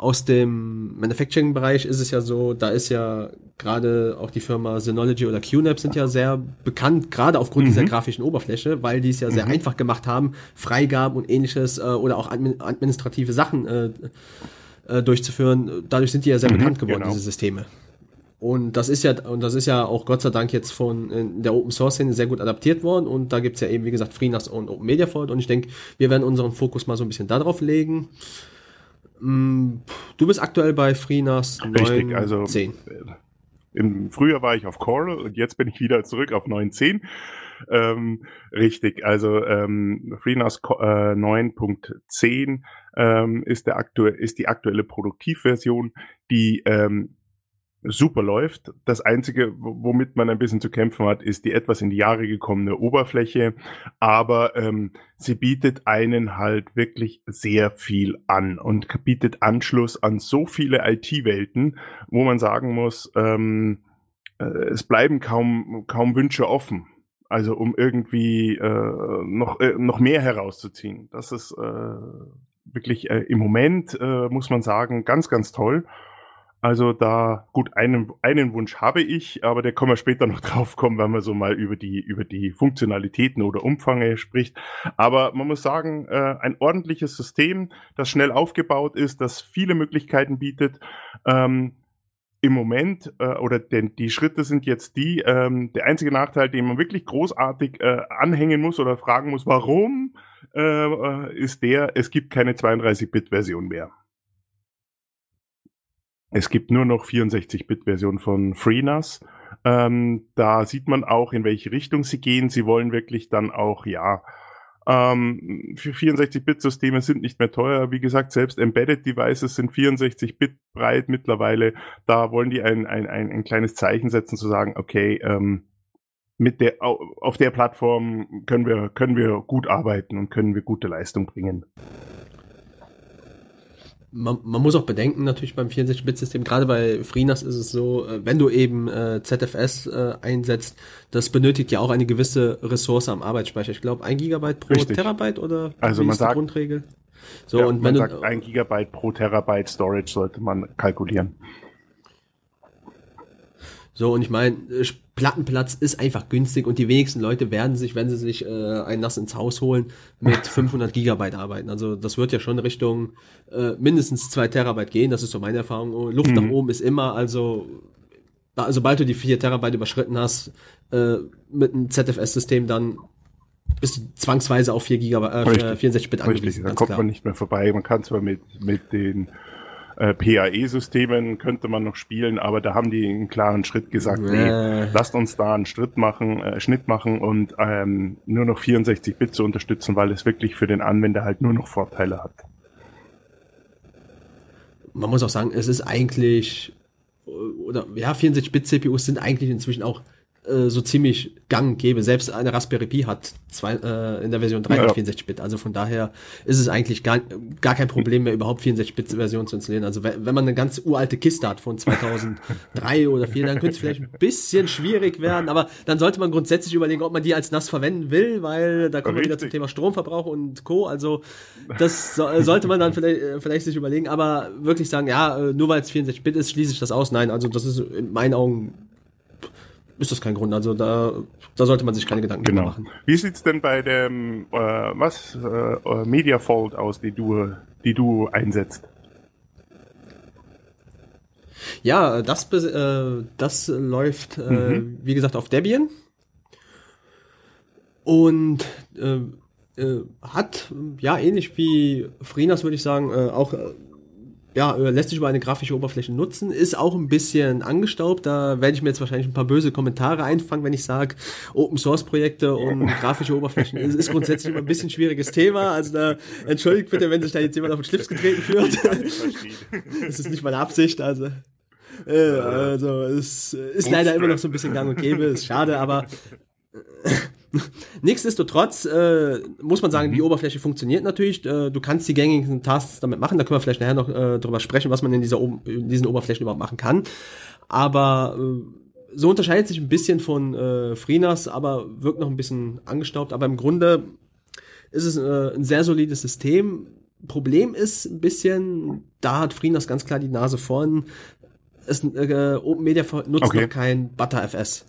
aus dem Manufacturing-Bereich ist es ja so, da ist ja gerade auch die Firma Synology oder QNAP sind ja sehr bekannt, gerade aufgrund mhm. dieser grafischen Oberfläche, weil die es ja sehr mhm. einfach gemacht haben, Freigaben und ähnliches äh, oder auch administrative Sachen äh, äh, durchzuführen. Dadurch sind die ja sehr mhm, bekannt geworden, genau. diese Systeme. Und das ist ja, und das ist ja auch Gott sei Dank jetzt von in der Open Source Szene sehr gut adaptiert worden. Und da gibt's ja eben, wie gesagt, FreeNAS und Open Media Fault. Und ich denke, wir werden unseren Fokus mal so ein bisschen darauf legen. Mm, du bist aktuell bei FreeNAS 9, Richtig, also 10. Im Frühjahr war ich auf Coral und jetzt bin ich wieder zurück auf 9.10. Ähm, richtig, also ähm, FreeNAS äh, 9.10 ähm, ist, der ist die aktuelle Produktivversion, die ähm, super läuft. Das Einzige, womit man ein bisschen zu kämpfen hat, ist die etwas in die Jahre gekommene Oberfläche. Aber ähm, sie bietet einen halt wirklich sehr viel an und bietet Anschluss an so viele IT-Welten, wo man sagen muss, ähm, äh, es bleiben kaum, kaum Wünsche offen. Also um irgendwie äh, noch, äh, noch mehr herauszuziehen. Das ist äh, wirklich äh, im Moment, äh, muss man sagen, ganz, ganz toll. Also da, gut, einen, einen Wunsch habe ich, aber der können wir später noch [LAUGHS] drauf kommen, wenn man so mal über die, über die Funktionalitäten oder Umfange spricht. Aber man muss sagen, äh, ein ordentliches System, das schnell aufgebaut ist, das viele Möglichkeiten bietet. Ähm, im Moment, äh, oder denn die Schritte sind jetzt die, ähm, der einzige Nachteil, den man wirklich großartig äh, anhängen muss oder fragen muss, warum, äh, äh ist der, es gibt keine 32-Bit-Version mehr. Es gibt nur noch 64-Bit-Version von FreeNAS. Ähm, da sieht man auch, in welche Richtung sie gehen. Sie wollen wirklich dann auch, ja, ähm, für 64-Bit-Systeme sind nicht mehr teuer. Wie gesagt, selbst Embedded Devices sind 64-Bit breit mittlerweile. Da wollen die ein, ein, ein, ein kleines Zeichen setzen, zu sagen, okay, ähm, mit der, auf der Plattform können wir, können wir gut arbeiten und können wir gute Leistung bringen man, man muss auch bedenken, natürlich beim 64-Bit-System, gerade bei FreeNAS ist es so, äh, wenn du eben äh, ZFS äh, einsetzt, das benötigt ja auch eine gewisse Ressource am Arbeitsspeicher. Ich glaube, ein Gigabyte pro Richtig. Terabyte oder also man sagt, Grundregel? So, ja, und wenn man du, sagt, ein Gigabyte pro Terabyte Storage sollte man kalkulieren. So, und ich meine, äh, Plattenplatz ist einfach günstig und die wenigsten Leute werden sich, wenn sie sich äh, ein Nass ins Haus holen, mit [LAUGHS] 500 Gigabyte arbeiten. Also das wird ja schon Richtung äh, mindestens 2 Terabyte gehen, das ist so meine Erfahrung. Oh, Luft mhm. nach oben ist immer, also sobald du die 4 Terabyte überschritten hast, äh, mit einem ZFS-System, dann bist du zwangsweise auf 4 Gigabyte, äh, 64 Bit angewiesen. Da kommt klar. man nicht mehr vorbei. Man kann zwar mit, mit den äh, PAE-Systemen könnte man noch spielen, aber da haben die einen klaren Schritt gesagt, nee, äh. lasst uns da einen Schritt machen, äh, Schnitt machen und ähm, nur noch 64-Bit zu unterstützen, weil es wirklich für den Anwender halt nur noch Vorteile hat. Man muss auch sagen, es ist eigentlich oder ja, 64-Bit-CPUs sind eigentlich inzwischen auch äh, so ziemlich gang gäbe. Selbst eine Raspberry Pi hat zwei, äh, in der Version 364-Bit. Also von daher ist es eigentlich gar, gar kein Problem mehr, überhaupt 64-Bit-Version zu installieren. Also wenn, wenn man eine ganz uralte Kiste hat von 2003 [LAUGHS] oder 4, dann könnte es vielleicht ein bisschen schwierig werden. Aber dann sollte man grundsätzlich überlegen, ob man die als NAS verwenden will, weil da kommen wir wieder zum Thema Stromverbrauch und Co. Also das so, sollte man dann vielleicht, äh, vielleicht sich überlegen. Aber wirklich sagen, ja, äh, nur weil es 64-Bit ist, schließe ich das aus. Nein, also das ist in meinen Augen ist das kein Grund. Also da, da sollte man sich keine Gedanken genau. machen. Wie sieht's denn bei dem äh, was äh, Media Fold aus, die du, die du einsetzt? Ja, das, äh, das läuft, äh, mhm. wie gesagt, auf Debian. Und äh, äh, hat, ja, ähnlich wie Frinas, würde ich sagen, äh, auch äh, ja, äh, lässt sich über eine grafische Oberfläche nutzen, ist auch ein bisschen angestaubt. Da werde ich mir jetzt wahrscheinlich ein paar böse Kommentare einfangen, wenn ich sage, Open Source Projekte und grafische Oberflächen ist, ist grundsätzlich immer ein bisschen schwieriges Thema. Also da entschuldigt bitte, wenn sich da jetzt jemand auf den Schlips getreten [LAUGHS] fühlt. das ist nicht meine Absicht, also. Äh, also es ist leider immer noch so ein bisschen gang und gäbe, ist schade, aber [LAUGHS] [LAUGHS] Nichtsdestotrotz äh, muss man sagen, mhm. die Oberfläche funktioniert natürlich. Äh, du kannst die gängigen Tasks damit machen. Da können wir vielleicht nachher noch äh, drüber sprechen, was man in, dieser in diesen Oberflächen überhaupt machen kann. Aber äh, so unterscheidet sich ein bisschen von äh, FreeNAS, aber wirkt noch ein bisschen angestaubt. Aber im Grunde ist es äh, ein sehr solides System. Problem ist ein bisschen, da hat FreeNAS ganz klar die Nase vorn. Es, äh, Open Media nutzt okay. noch kein ButterFS.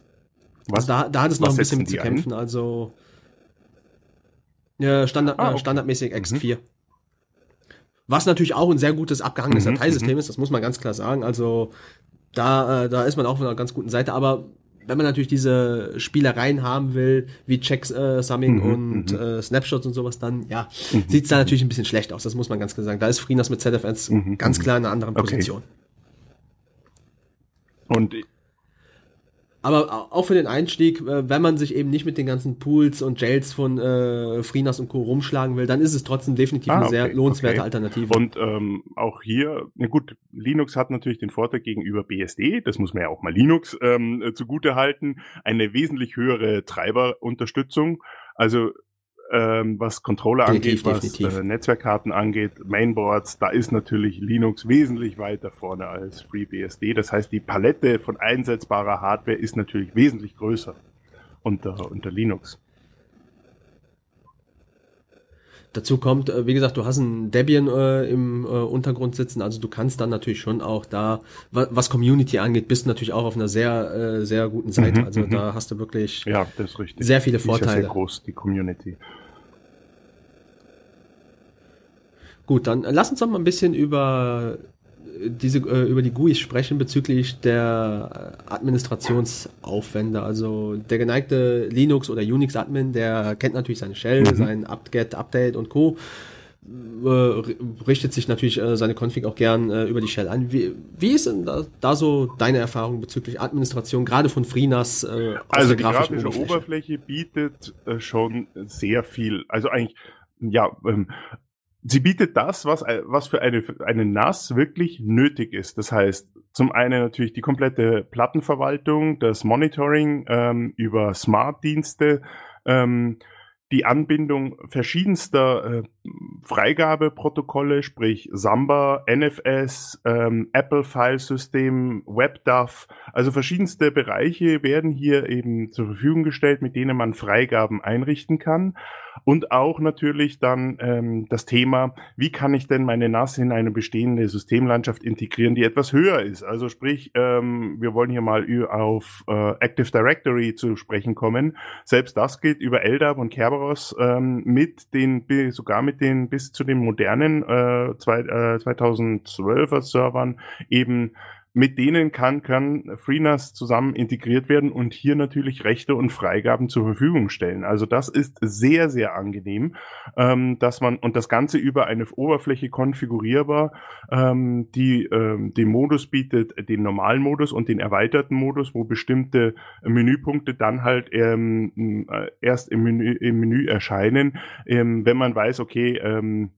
Was, also da, da hat es noch ein bisschen mit zu kämpfen. Ein? Also ja, Standard, ah, okay. standardmäßig X4. Mhm. Was natürlich auch ein sehr gutes abgehangenes mhm, Dateisystem mhm. ist, das muss man ganz klar sagen. Also da, äh, da ist man auch von einer ganz guten Seite, aber wenn man natürlich diese Spielereien haben will, wie Checks äh, Summing mhm, und mhm. äh, Snapshots und sowas, dann ja, mhm. sieht's da natürlich ein bisschen schlecht aus, das muss man ganz klar sagen. Da ist Freenas mit ZFS mhm, ganz klar in einer anderen okay. Position. Und aber auch für den Einstieg, äh, wenn man sich eben nicht mit den ganzen Pools und Jails von äh, Frinas und Co. rumschlagen will, dann ist es trotzdem definitiv ah, eine sehr lohnenswerte okay. Alternative. Und ähm, auch hier, na gut, Linux hat natürlich den Vorteil gegenüber BSD, das muss man ja auch mal Linux ähm, zugute halten, eine wesentlich höhere Treiberunterstützung. Also ähm, was Controller definitiv, angeht, was definitiv. Äh, Netzwerkkarten angeht, Mainboards, da ist natürlich Linux wesentlich weiter vorne als FreeBSD. Das heißt, die Palette von einsetzbarer Hardware ist natürlich wesentlich größer unter, unter Linux. Dazu kommt, äh, wie gesagt, du hast einen Debian äh, im äh, Untergrund sitzen, also du kannst dann natürlich schon auch da, was Community angeht, bist du natürlich auch auf einer sehr, äh, sehr guten Seite. Mhm, also mhm. da hast du wirklich ja, das ist richtig. sehr viele Vorteile. Ist ja sehr groß, die Community. Gut, dann lass uns doch mal ein bisschen über diese äh, über die GUIs sprechen bezüglich der Administrationsaufwände. Also der geneigte Linux oder Unix Admin, der kennt natürlich seine Shell, mhm. sein apt-get, Update und Co. Äh, richtet sich natürlich äh, seine Config auch gern äh, über die Shell ein. Wie, wie ist denn da, da, so deine Erfahrung bezüglich Administration, gerade von FreeNAS? Äh, also die grafische Oberfläche, Oberfläche bietet äh, schon sehr viel. Also eigentlich ja, ähm, sie bietet das, was, äh, was für eine, eine NAS wirklich nötig ist. Das heißt, zum einen natürlich die komplette Plattenverwaltung, das Monitoring ähm, über Smart-Dienste, ähm, die Anbindung verschiedenster äh, Freigabeprotokolle, sprich Samba, NFS, ähm, Apple File System, WebDAV, also verschiedenste Bereiche werden hier eben zur Verfügung gestellt, mit denen man Freigaben einrichten kann. Und auch natürlich dann ähm, das Thema, wie kann ich denn meine NAS in eine bestehende Systemlandschaft integrieren, die etwas höher ist. Also sprich, ähm, wir wollen hier mal auf äh, Active Directory zu sprechen kommen. Selbst das geht über LDAP und Kerberos ähm, mit den, sogar mit den bis zu den modernen äh, zwei, äh, 2012er Servern eben mit denen kann, kann FreeNAS zusammen integriert werden und hier natürlich Rechte und Freigaben zur Verfügung stellen. Also das ist sehr, sehr angenehm, ähm, dass man und das Ganze über eine Oberfläche konfigurierbar, ähm, die ähm, den Modus bietet, den normalen Modus und den erweiterten Modus, wo bestimmte Menüpunkte dann halt ähm, äh, erst im Menü, im Menü erscheinen, ähm, wenn man weiß, okay, ähm,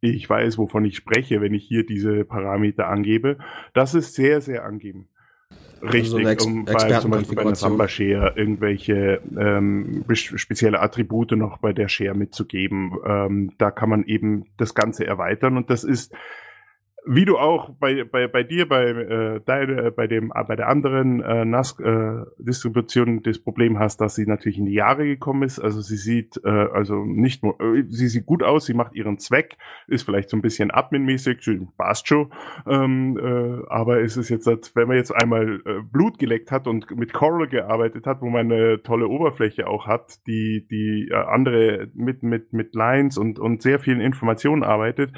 ich weiß, wovon ich spreche, wenn ich hier diese Parameter angebe. Das ist sehr, sehr angeben. Richtig, also so um bei, zum Beispiel bei einer Samba Share irgendwelche ähm, spezielle Attribute noch bei der Share mitzugeben. Ähm, da kann man eben das Ganze erweitern und das ist wie du auch bei, bei, bei dir, bei, äh, deine, bei, dem, bei der anderen äh, NAS-Distribution äh, das Problem hast, dass sie natürlich in die Jahre gekommen ist. Also sie sieht äh, also nicht nur, äh, sie sieht gut aus, sie macht ihren Zweck, ist vielleicht so ein bisschen adminmäßig, passt schon. Ähm, äh, aber es ist jetzt, wenn man jetzt einmal äh, Blut geleckt hat und mit Coral gearbeitet hat, wo man eine tolle Oberfläche auch hat, die, die äh, andere mit, mit, mit Lines und, und sehr vielen Informationen arbeitet,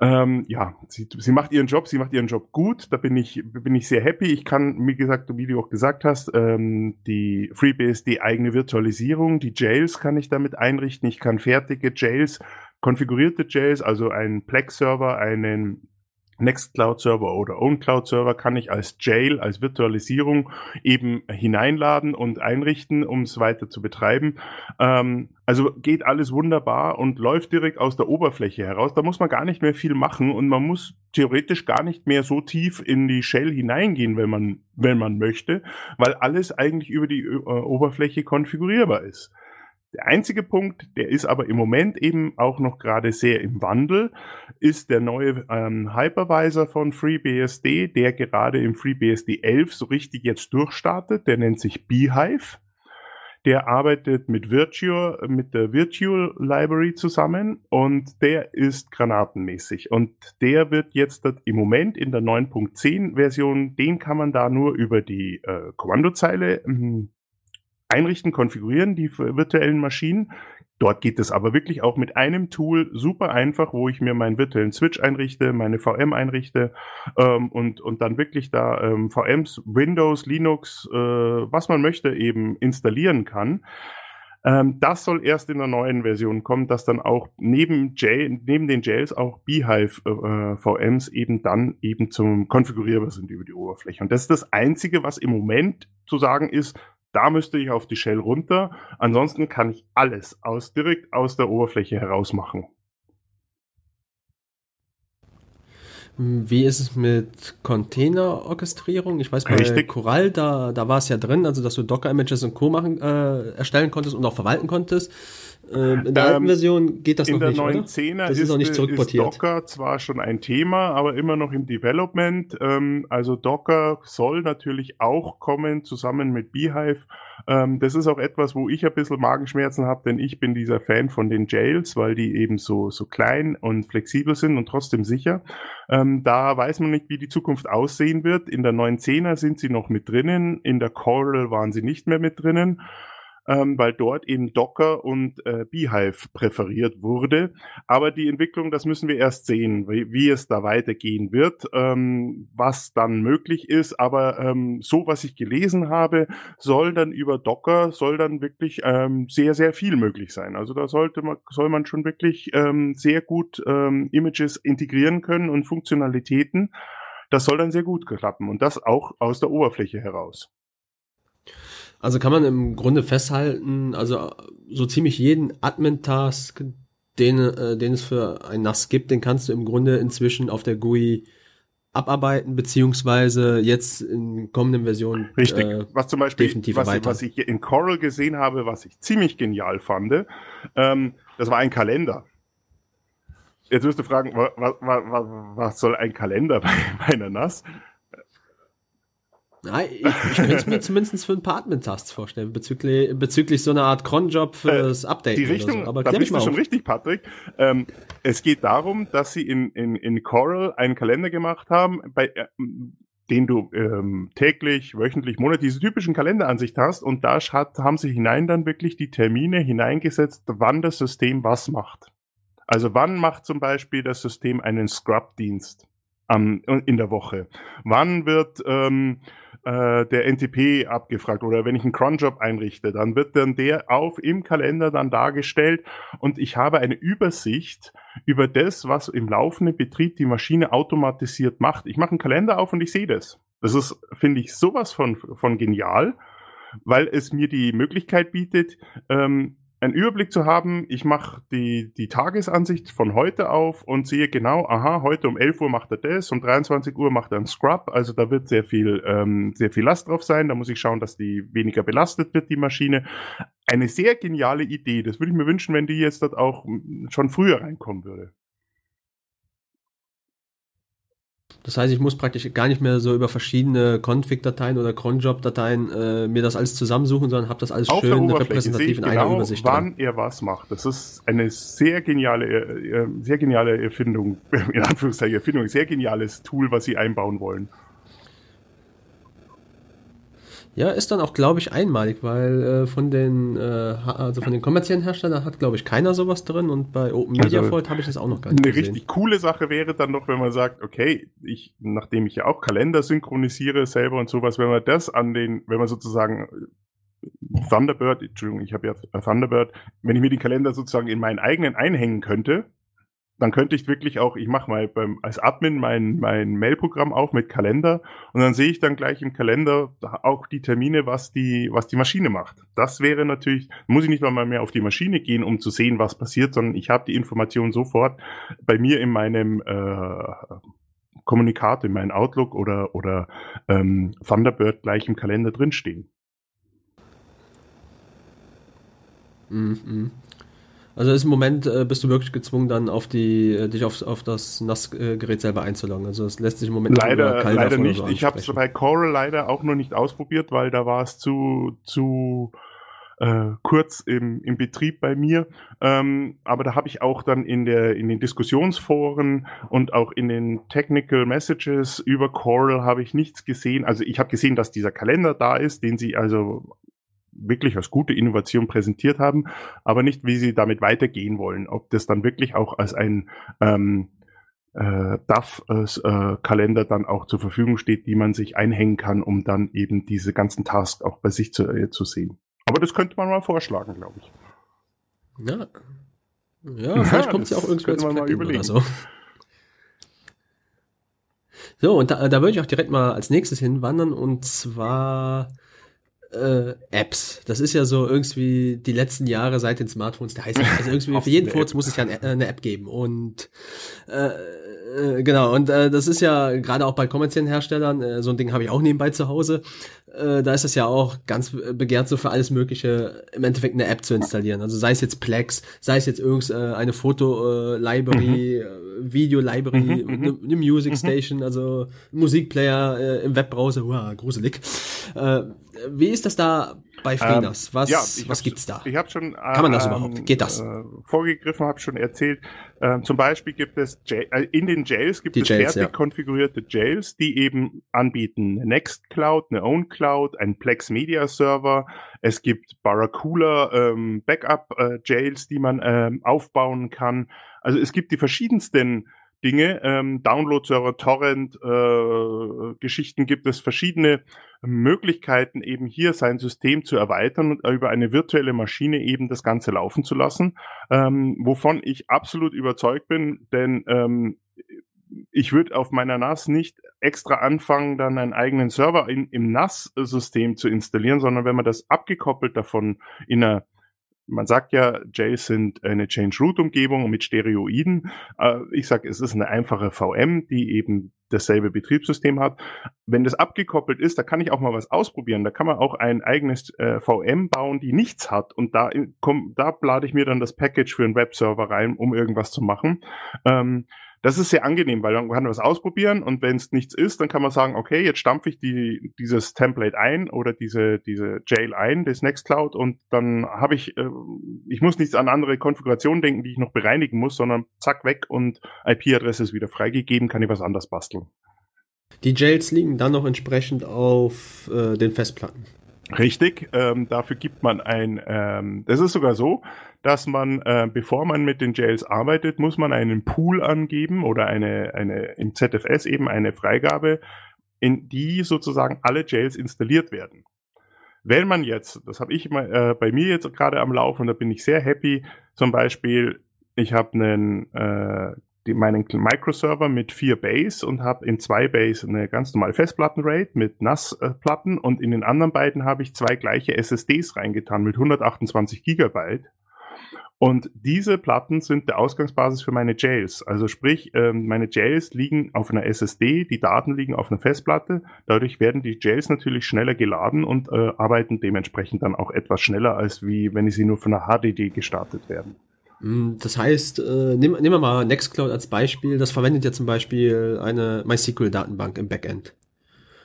ähm, ja, sie, sie macht ihren Job, sie macht ihren Job gut, da bin ich, bin ich sehr happy. Ich kann, wie gesagt, wie du auch gesagt hast, ähm, die FreeBSD eigene Virtualisierung, die Jails kann ich damit einrichten. Ich kann fertige Jails, konfigurierte Jails, also einen Plex-Server, einen Nextcloud-Server oder OwnCloud-Server kann ich als Jail, als Virtualisierung eben hineinladen und einrichten, um es weiter zu betreiben. Ähm, also geht alles wunderbar und läuft direkt aus der Oberfläche heraus. Da muss man gar nicht mehr viel machen und man muss theoretisch gar nicht mehr so tief in die Shell hineingehen, wenn man, wenn man möchte, weil alles eigentlich über die äh, Oberfläche konfigurierbar ist. Der einzige Punkt, der ist aber im Moment eben auch noch gerade sehr im Wandel, ist der neue ähm, Hypervisor von FreeBSD, der gerade im FreeBSD 11 so richtig jetzt durchstartet. Der nennt sich Beehive. Der arbeitet mit Virtual, mit der Virtual Library zusammen und der ist granatenmäßig. Und der wird jetzt im Moment in der 9.10 Version, den kann man da nur über die äh, Kommandozeile hm, einrichten, konfigurieren, die virtuellen Maschinen. Dort geht es aber wirklich auch mit einem Tool super einfach, wo ich mir meinen virtuellen Switch einrichte, meine VM einrichte ähm, und, und dann wirklich da ähm, VMs, Windows, Linux, äh, was man möchte, eben installieren kann. Ähm, das soll erst in der neuen Version kommen, dass dann auch neben, J, neben den Jails auch Beehive äh, VMs eben dann eben zum konfigurierbar sind über die Oberfläche. Und das ist das Einzige, was im Moment zu sagen ist, da müsste ich auf die Shell runter. Ansonsten kann ich alles aus, direkt aus der Oberfläche heraus machen. Wie ist es mit Container-Orchestrierung? Ich weiß, bei Richtig. Coral, da, da war es ja drin, also dass du Docker-Images und Co. machen, äh, erstellen konntest und auch verwalten konntest. Ähm, in der Ähm, alten Version geht das noch nicht, oder? 10er Das ist, ist noch nicht ist zurückportiert. Docker zwar schon ein Thema, aber immer noch im Development. Ähm, also Docker soll natürlich auch kommen zusammen mit Beehive. Ähm, das ist auch etwas, wo ich ein bisschen Magenschmerzen habe, denn ich bin dieser Fan von den Jails, weil die eben so, so klein und flexibel sind und trotzdem sicher. Ähm, da weiß man nicht, wie die Zukunft aussehen wird. In der neuen 10er sind sie noch mit drinnen, in der Coral waren sie nicht mehr mit drinnen ähm, weil dort eben Docker und äh, Beehive präferiert wurde. Aber die Entwicklung, das müssen wir erst sehen, wie, wie es da weitergehen wird, ähm, was dann möglich ist. Aber ähm, so, was ich gelesen habe, soll dann über Docker, soll dann wirklich ähm, sehr, sehr viel möglich sein. Also da sollte man, soll man schon wirklich ähm, sehr gut ähm, Images integrieren können und Funktionalitäten. Das soll dann sehr gut klappen und das auch aus der Oberfläche heraus. Also kann man im Grunde festhalten, also so ziemlich jeden Admin-Task, den, äh, den es für ein NAS gibt, den kannst du im Grunde inzwischen auf der GUI abarbeiten, beziehungsweise jetzt in kommenden Versionen Richtig. äh, was zum Beispiel, definitiv was, erweitern. was ich in Coral gesehen habe, was ich ziemlich genial fand, ähm, das war ein Kalender. Jetzt wirst du fragen, wa, wa, wa, wa, was soll ein Kalender [LAUGHS] bei, bei einer NAS? Ja, ich, ich könnte es mir [LAUGHS] zumindest für ein paar Admin-Tasks vorstellen, bezüglich, bezüglich so einer Art Cronjob fürs Update. Die Richtung, so. Aber da bist du schon auf. richtig, Patrick. Ähm, es geht darum, dass sie in, in, in Coral einen Kalender gemacht haben, bei, äh, den du ähm, täglich, wöchentlich, monatlich diese typischen Kalenderansicht hast und da hat, haben sie hinein dann wirklich die Termine hineingesetzt, wann das System was macht. Also wann macht zum Beispiel das System einen Scrub-Dienst in der Woche? Wann wird ähm, äh, der NTP abgefragt oder wenn ich einen Cronjob einrichte, dann wird dann der auf im Kalender dann dargestellt und ich habe eine Übersicht über das, was im laufenden Betrieb die Maschine automatisiert macht. Ich mache einen Kalender auf und ich sehe das. Das ist, finde ich, sowas von, von genial, weil es mir die Möglichkeit bietet, ähm, einen Überblick zu haben. Ich mache die, die Tagesansicht von heute auf und sehe genau, aha, heute um 11 Uhr macht er das, um 23 Uhr macht er einen Scrub, also da wird sehr viel, ähm, sehr viel Last drauf sein, da muss ich schauen, dass die weniger belastet wird, die Maschine. Eine sehr geniale Idee, das würde ich mir wünschen, wenn die jetzt dort auch schon früher reinkommen würde. Das heißt, ich muss praktisch gar nicht mehr so über verschiedene Config-Dateien oder Cronjob-Dateien äh, mir das alles zusammensuchen, sondern habe das alles Auf schön repräsentativ in einer genau, Übersicht. drin. wann er was macht. Das ist eine sehr geniale, äh, äh, sehr geniale Erfindung, [LAUGHS] in Anführungszeichen Erfindung, sehr geniales Tool, was sie einbauen wollen. Ja, ist dann auch, glaube ich, einmalig, weil äh, von den äh, also von den kommerziellen Herstellern hat, glaube ich, keiner sowas drin und bei Open Media Also, Fold habe ich das auch noch gar nicht Eine gesehen. richtig coole Sache wäre dann noch, wenn man sagt, okay, ich, nachdem ich ja auch Kalender synchronisiere selber und sowas, wenn man das an den, wenn man sozusagen äh, Thunderbird, Entschuldigung, ich habe ja Thunderbird, wenn ich mir den Kalender sozusagen in meinen eigenen einhängen könnte, dann könnte ich wirklich auch, ich mache mal beim, als Admin mein, mein Mailprogramm auf mit Kalender und dann sehe ich dann gleich im Kalender auch die Termine, was die, was die Maschine macht. Das wäre natürlich, muss ich nicht mal mehr auf die Maschine gehen, um zu sehen, was passiert, sondern ich habe die Information sofort bei mir in meinem äh, Kommunikator, in meinem Outlook oder, oder ähm, Thunderbird gleich im Kalender drinstehen. Mhm. Also ist im Moment äh, bist du wirklich gezwungen, dann auf die äh, dich auf, auf das NAS-Gerät selber einzuloggen. Also es lässt sich im Moment Leider, Calda leider nicht. so ich habe es bei Coral leider auch noch nicht ausprobiert, weil da war es zu, zu äh, kurz im, im Betrieb bei mir. Ähm, aber da habe ich auch dann in, der, in den Diskussionsforen und auch in den Technical Messages über Coral habe ich nichts gesehen. Also ich habe gesehen, dass dieser Kalender da ist, den sie also wirklich als gute Innovation präsentiert haben, aber nicht, wie sie damit weitergehen wollen. Ob das dann wirklich auch als ein ähm, äh, DAF-Kalender dann auch zur Verfügung steht, die man sich einhängen kann, um dann eben diese ganzen Tasks auch bei sich zu, äh, zu sehen. Aber das könnte man mal vorschlagen, glaube ich. Ja. Ja, vielleicht kommt es ja auch man mal überlegen. oder so. So, und da, da würde ich auch direkt mal als nächstes hinwandern und zwar äh, Apps. Das ist ja so irgendwie die letzten Jahre seit den Smartphones der heißt Also irgendwie [LAUGHS] Auf für jeden Furz muss es ja eine, eine App geben. Und äh, Äh, genau, und äh, das ist ja gerade auch bei kommerziellen Herstellern, äh, so ein Ding habe ich auch nebenbei zu Hause. Äh, da ist es ja auch ganz begehrt, so für alles Mögliche im Endeffekt eine App zu installieren. Also sei es jetzt Plex, sei es jetzt irgendeine äh, Foto-Library, mhm. äh, Video-Library, mhm, eine, eine Music mhm. Station, also Musikplayer äh, im Webbrowser, wow, gruselig. Äh, wie ist das da bei Freenas? Ähm, was, ja, was gibt's da? Ich habe schon. Kann man das ähm, überhaupt? Geht das? Äh, vorgegriffen, habe schon erzählt. Ähm, zum Beispiel gibt es äh, in den Jails gibt die es Jails, fertig ja. konfigurierte Jails, die eben anbieten eine Nextcloud, eine OwnCloud, einen Plex Media Server. Es gibt Barracuda ähm, Backup äh, Jails, die man ähm, aufbauen kann. Also es gibt die verschiedensten Dinge. Ähm, Download-Server, Torrent-Geschichten äh, gibt es verschiedene Möglichkeiten, eben hier sein System zu erweitern und über eine virtuelle Maschine eben das Ganze laufen zu lassen, ähm, wovon ich absolut überzeugt bin, denn ähm, ich würde auf meiner NAS nicht extra anfangen, dann einen eigenen Server in, im NAS-System zu installieren, sondern wenn man das abgekoppelt davon in einer man sagt ja, Jails sind eine Change-Root-Umgebung mit Stereoiden. Äh, ich sage, es ist eine einfache VM, die eben dasselbe Betriebssystem hat. Wenn das abgekoppelt ist, da kann ich auch mal was ausprobieren. Da kann man auch ein eigenes äh, VM bauen, die nichts hat. Und da, komm, da lade ich mir dann das Package für einen Webserver rein, um irgendwas zu machen. Ähm, das ist sehr angenehm, weil dann kann man was ausprobieren und wenn es nichts ist, dann kann man sagen, okay, jetzt stampfe ich die, dieses Template ein oder diese, diese Jail ein, das Nextcloud und dann habe ich, äh, ich muss nichts an andere Konfigurationen denken, die ich noch bereinigen muss, sondern zack weg und IP-Adresse ist wieder freigegeben, kann ich was anders basteln. Die Jails liegen dann noch entsprechend auf äh, den Festplatten. Richtig, ähm, dafür gibt man ein, ähm, das ist sogar so, dass man, äh, bevor man mit den Jails arbeitet, muss man einen Pool angeben oder eine, eine im ZFS eben eine Freigabe, in die sozusagen alle Jails installiert werden. Wenn man jetzt, das habe ich äh, bei mir jetzt gerade am Laufen, da bin ich sehr happy, zum Beispiel, ich habe einen äh, die, meinen Microserver mit vier Bays und habe in zwei Bays eine ganz normale Festplattenrate mit NAS-Platten und in den anderen beiden habe ich zwei gleiche SSDs reingetan mit 128 Gigabyte. Und diese Platten sind der Ausgangsbasis für meine Jails. Also sprich, ähm, meine Jails liegen auf einer SSD, die Daten liegen auf einer Festplatte. Dadurch werden die Jails natürlich schneller geladen und äh, arbeiten dementsprechend dann auch etwas schneller, als wie wenn sie nur von einer HDD gestartet werden. Mm, das heißt, äh, nehmen, nehmen wir mal Nextcloud als Beispiel. Das verwendet ja zum Beispiel eine MySQL-Datenbank im Backend.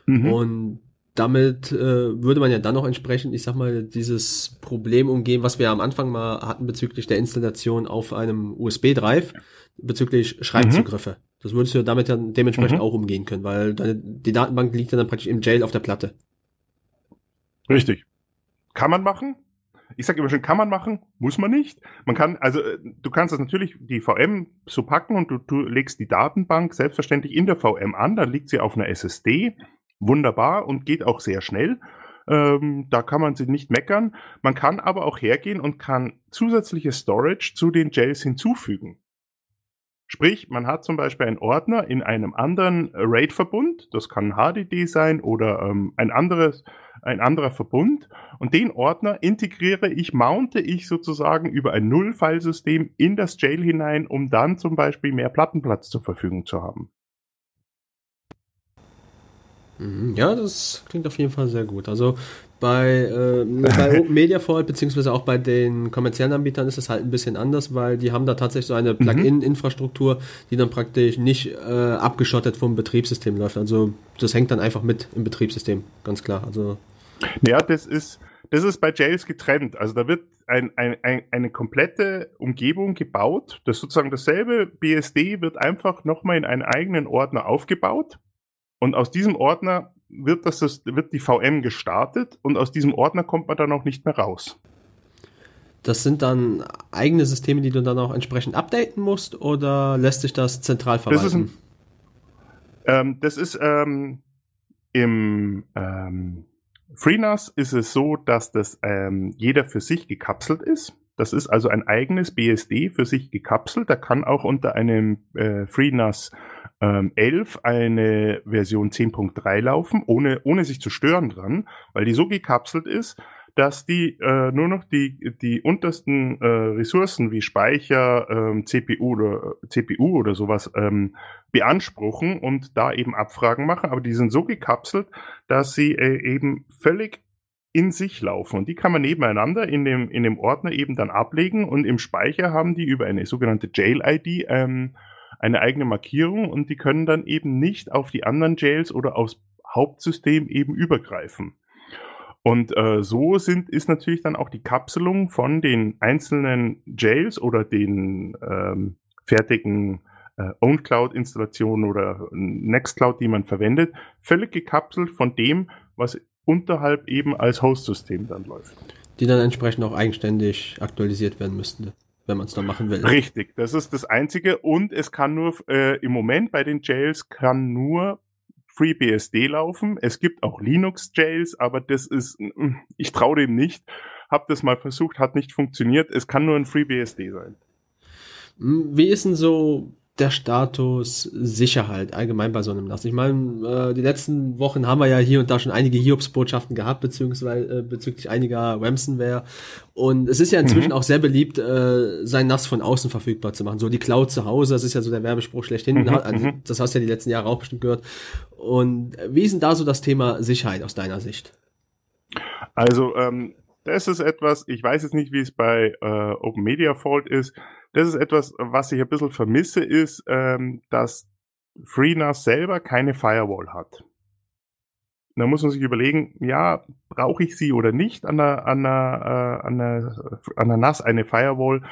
Mhm. Und damit äh, würde man ja dann noch entsprechend, ich sag mal, dieses Problem umgehen, was wir am Anfang mal hatten bezüglich der Installation auf einem USB-Drive, bezüglich Schreibzugriffe. Mhm. Das würdest du damit dann dementsprechend mhm. auch umgehen können, weil deine, die Datenbank liegt dann praktisch im Jail auf der Platte. Richtig. Kann man machen, ich sage immer schon, kann man machen, muss man nicht. Man kann, also äh, du kannst das natürlich die VM so packen und du, du legst die Datenbank selbstverständlich in der VM an, dann liegt sie auf einer SSD, wunderbar und geht auch sehr schnell. Ähm, da kann man sie nicht meckern. Man kann aber auch hergehen und kann zusätzliche Storage zu den Jails hinzufügen. Sprich, man hat zum Beispiel einen Ordner in einem anderen RAID-Verbund, das kann HDD sein oder ähm, ein anderes ein anderer Verbund und den Ordner integriere ich, mounte ich sozusagen über ein Null-File-System in das Jail hinein, um dann zum Beispiel mehr Plattenplatz zur Verfügung zu haben. Mhm, ja, das klingt auf jeden Fall sehr gut. Also bei, äh, bei [LAUGHS] Open Media Vault beziehungsweise auch bei den kommerziellen Anbietern ist es halt ein bisschen anders, weil die haben da tatsächlich so eine mhm. Plugin-Infrastruktur, die dann praktisch nicht äh, abgeschottet vom Betriebssystem läuft. Also das hängt dann einfach mit im Betriebssystem, ganz klar. Also ja, das ist, das ist bei Jails getrennt. Also da wird ein, ein, ein, eine komplette Umgebung gebaut. Das ist sozusagen dasselbe BSD wird einfach nochmal in einen eigenen Ordner aufgebaut. Und aus diesem Ordner wird, das, wird die VM gestartet und aus diesem Ordner kommt man dann auch nicht mehr raus. Das sind dann eigene Systeme, die du dann auch entsprechend updaten musst oder lässt sich das zentral verwalten? Das ist, ein, ähm, das ist ähm, im ähm, FreeNAS ist es so, dass das ähm, jeder für sich gekapselt ist. Das ist also ein eigenes BSD für sich gekapselt. Da kann auch unter einem äh, FreeNAS ähm, 11 eine Version 10.3 laufen, ohne, ohne sich zu stören dran, weil die so gekapselt ist, dass die äh, nur noch die, die untersten äh, Ressourcen wie Speicher, ähm, CPU oder CPU oder sowas ähm, beanspruchen und da eben Abfragen machen, aber die sind so gekapselt, dass sie äh, eben völlig in sich laufen. Und die kann man nebeneinander in dem, in dem Ordner eben dann ablegen und im Speicher haben die über eine sogenannte Jail-ID ähm, eine eigene Markierung und die können dann eben nicht auf die anderen Jails oder aufs Hauptsystem eben übergreifen. Und äh, so sind, ist natürlich dann auch die Kapselung von den einzelnen Jails oder den ähm, fertigen äh, OwnCloud-Installationen oder Nextcloud, die man verwendet, völlig gekapselt von dem, was unterhalb eben als Host-System dann läuft. Die dann entsprechend auch eigenständig aktualisiert werden müssten, wenn man es dann machen will. Richtig, das ist das Einzige. Und es kann nur äh, im Moment bei den Jails kann nur FreeBSD laufen. Es gibt auch Linux-Jails, aber das ist, ich traue dem nicht. Hab das mal versucht, hat nicht funktioniert. Es kann nur ein FreeBSD sein. Wie ist denn so der Status Sicherheit allgemein bei so einem NAS? Ich meine, äh, die letzten Wochen haben wir ja hier und da schon einige Hiobs-Botschaften gehabt, beziehungsweise äh, bezüglich einiger Ransomware. Und es ist ja inzwischen mhm. auch sehr beliebt, äh, sein NAS von außen verfügbar zu machen. So die Cloud zu Hause, das ist ja so der Werbespruch schlechthin. Mhm, also, mhm. das hast du ja die letzten Jahre auch bestimmt gehört. Und wie ist denn da so das Thema Sicherheit aus deiner Sicht? Also, ähm, das ist etwas, ich weiß jetzt nicht, wie es bei äh, Open Media Fault ist, das ist etwas, was ich ein bisschen vermisse, ist, ähm, dass FreeNAS selber keine Firewall hat. Da muss man sich überlegen, ja, brauche ich sie oder nicht an der, an der, äh, an der, an der NAS eine Firewall?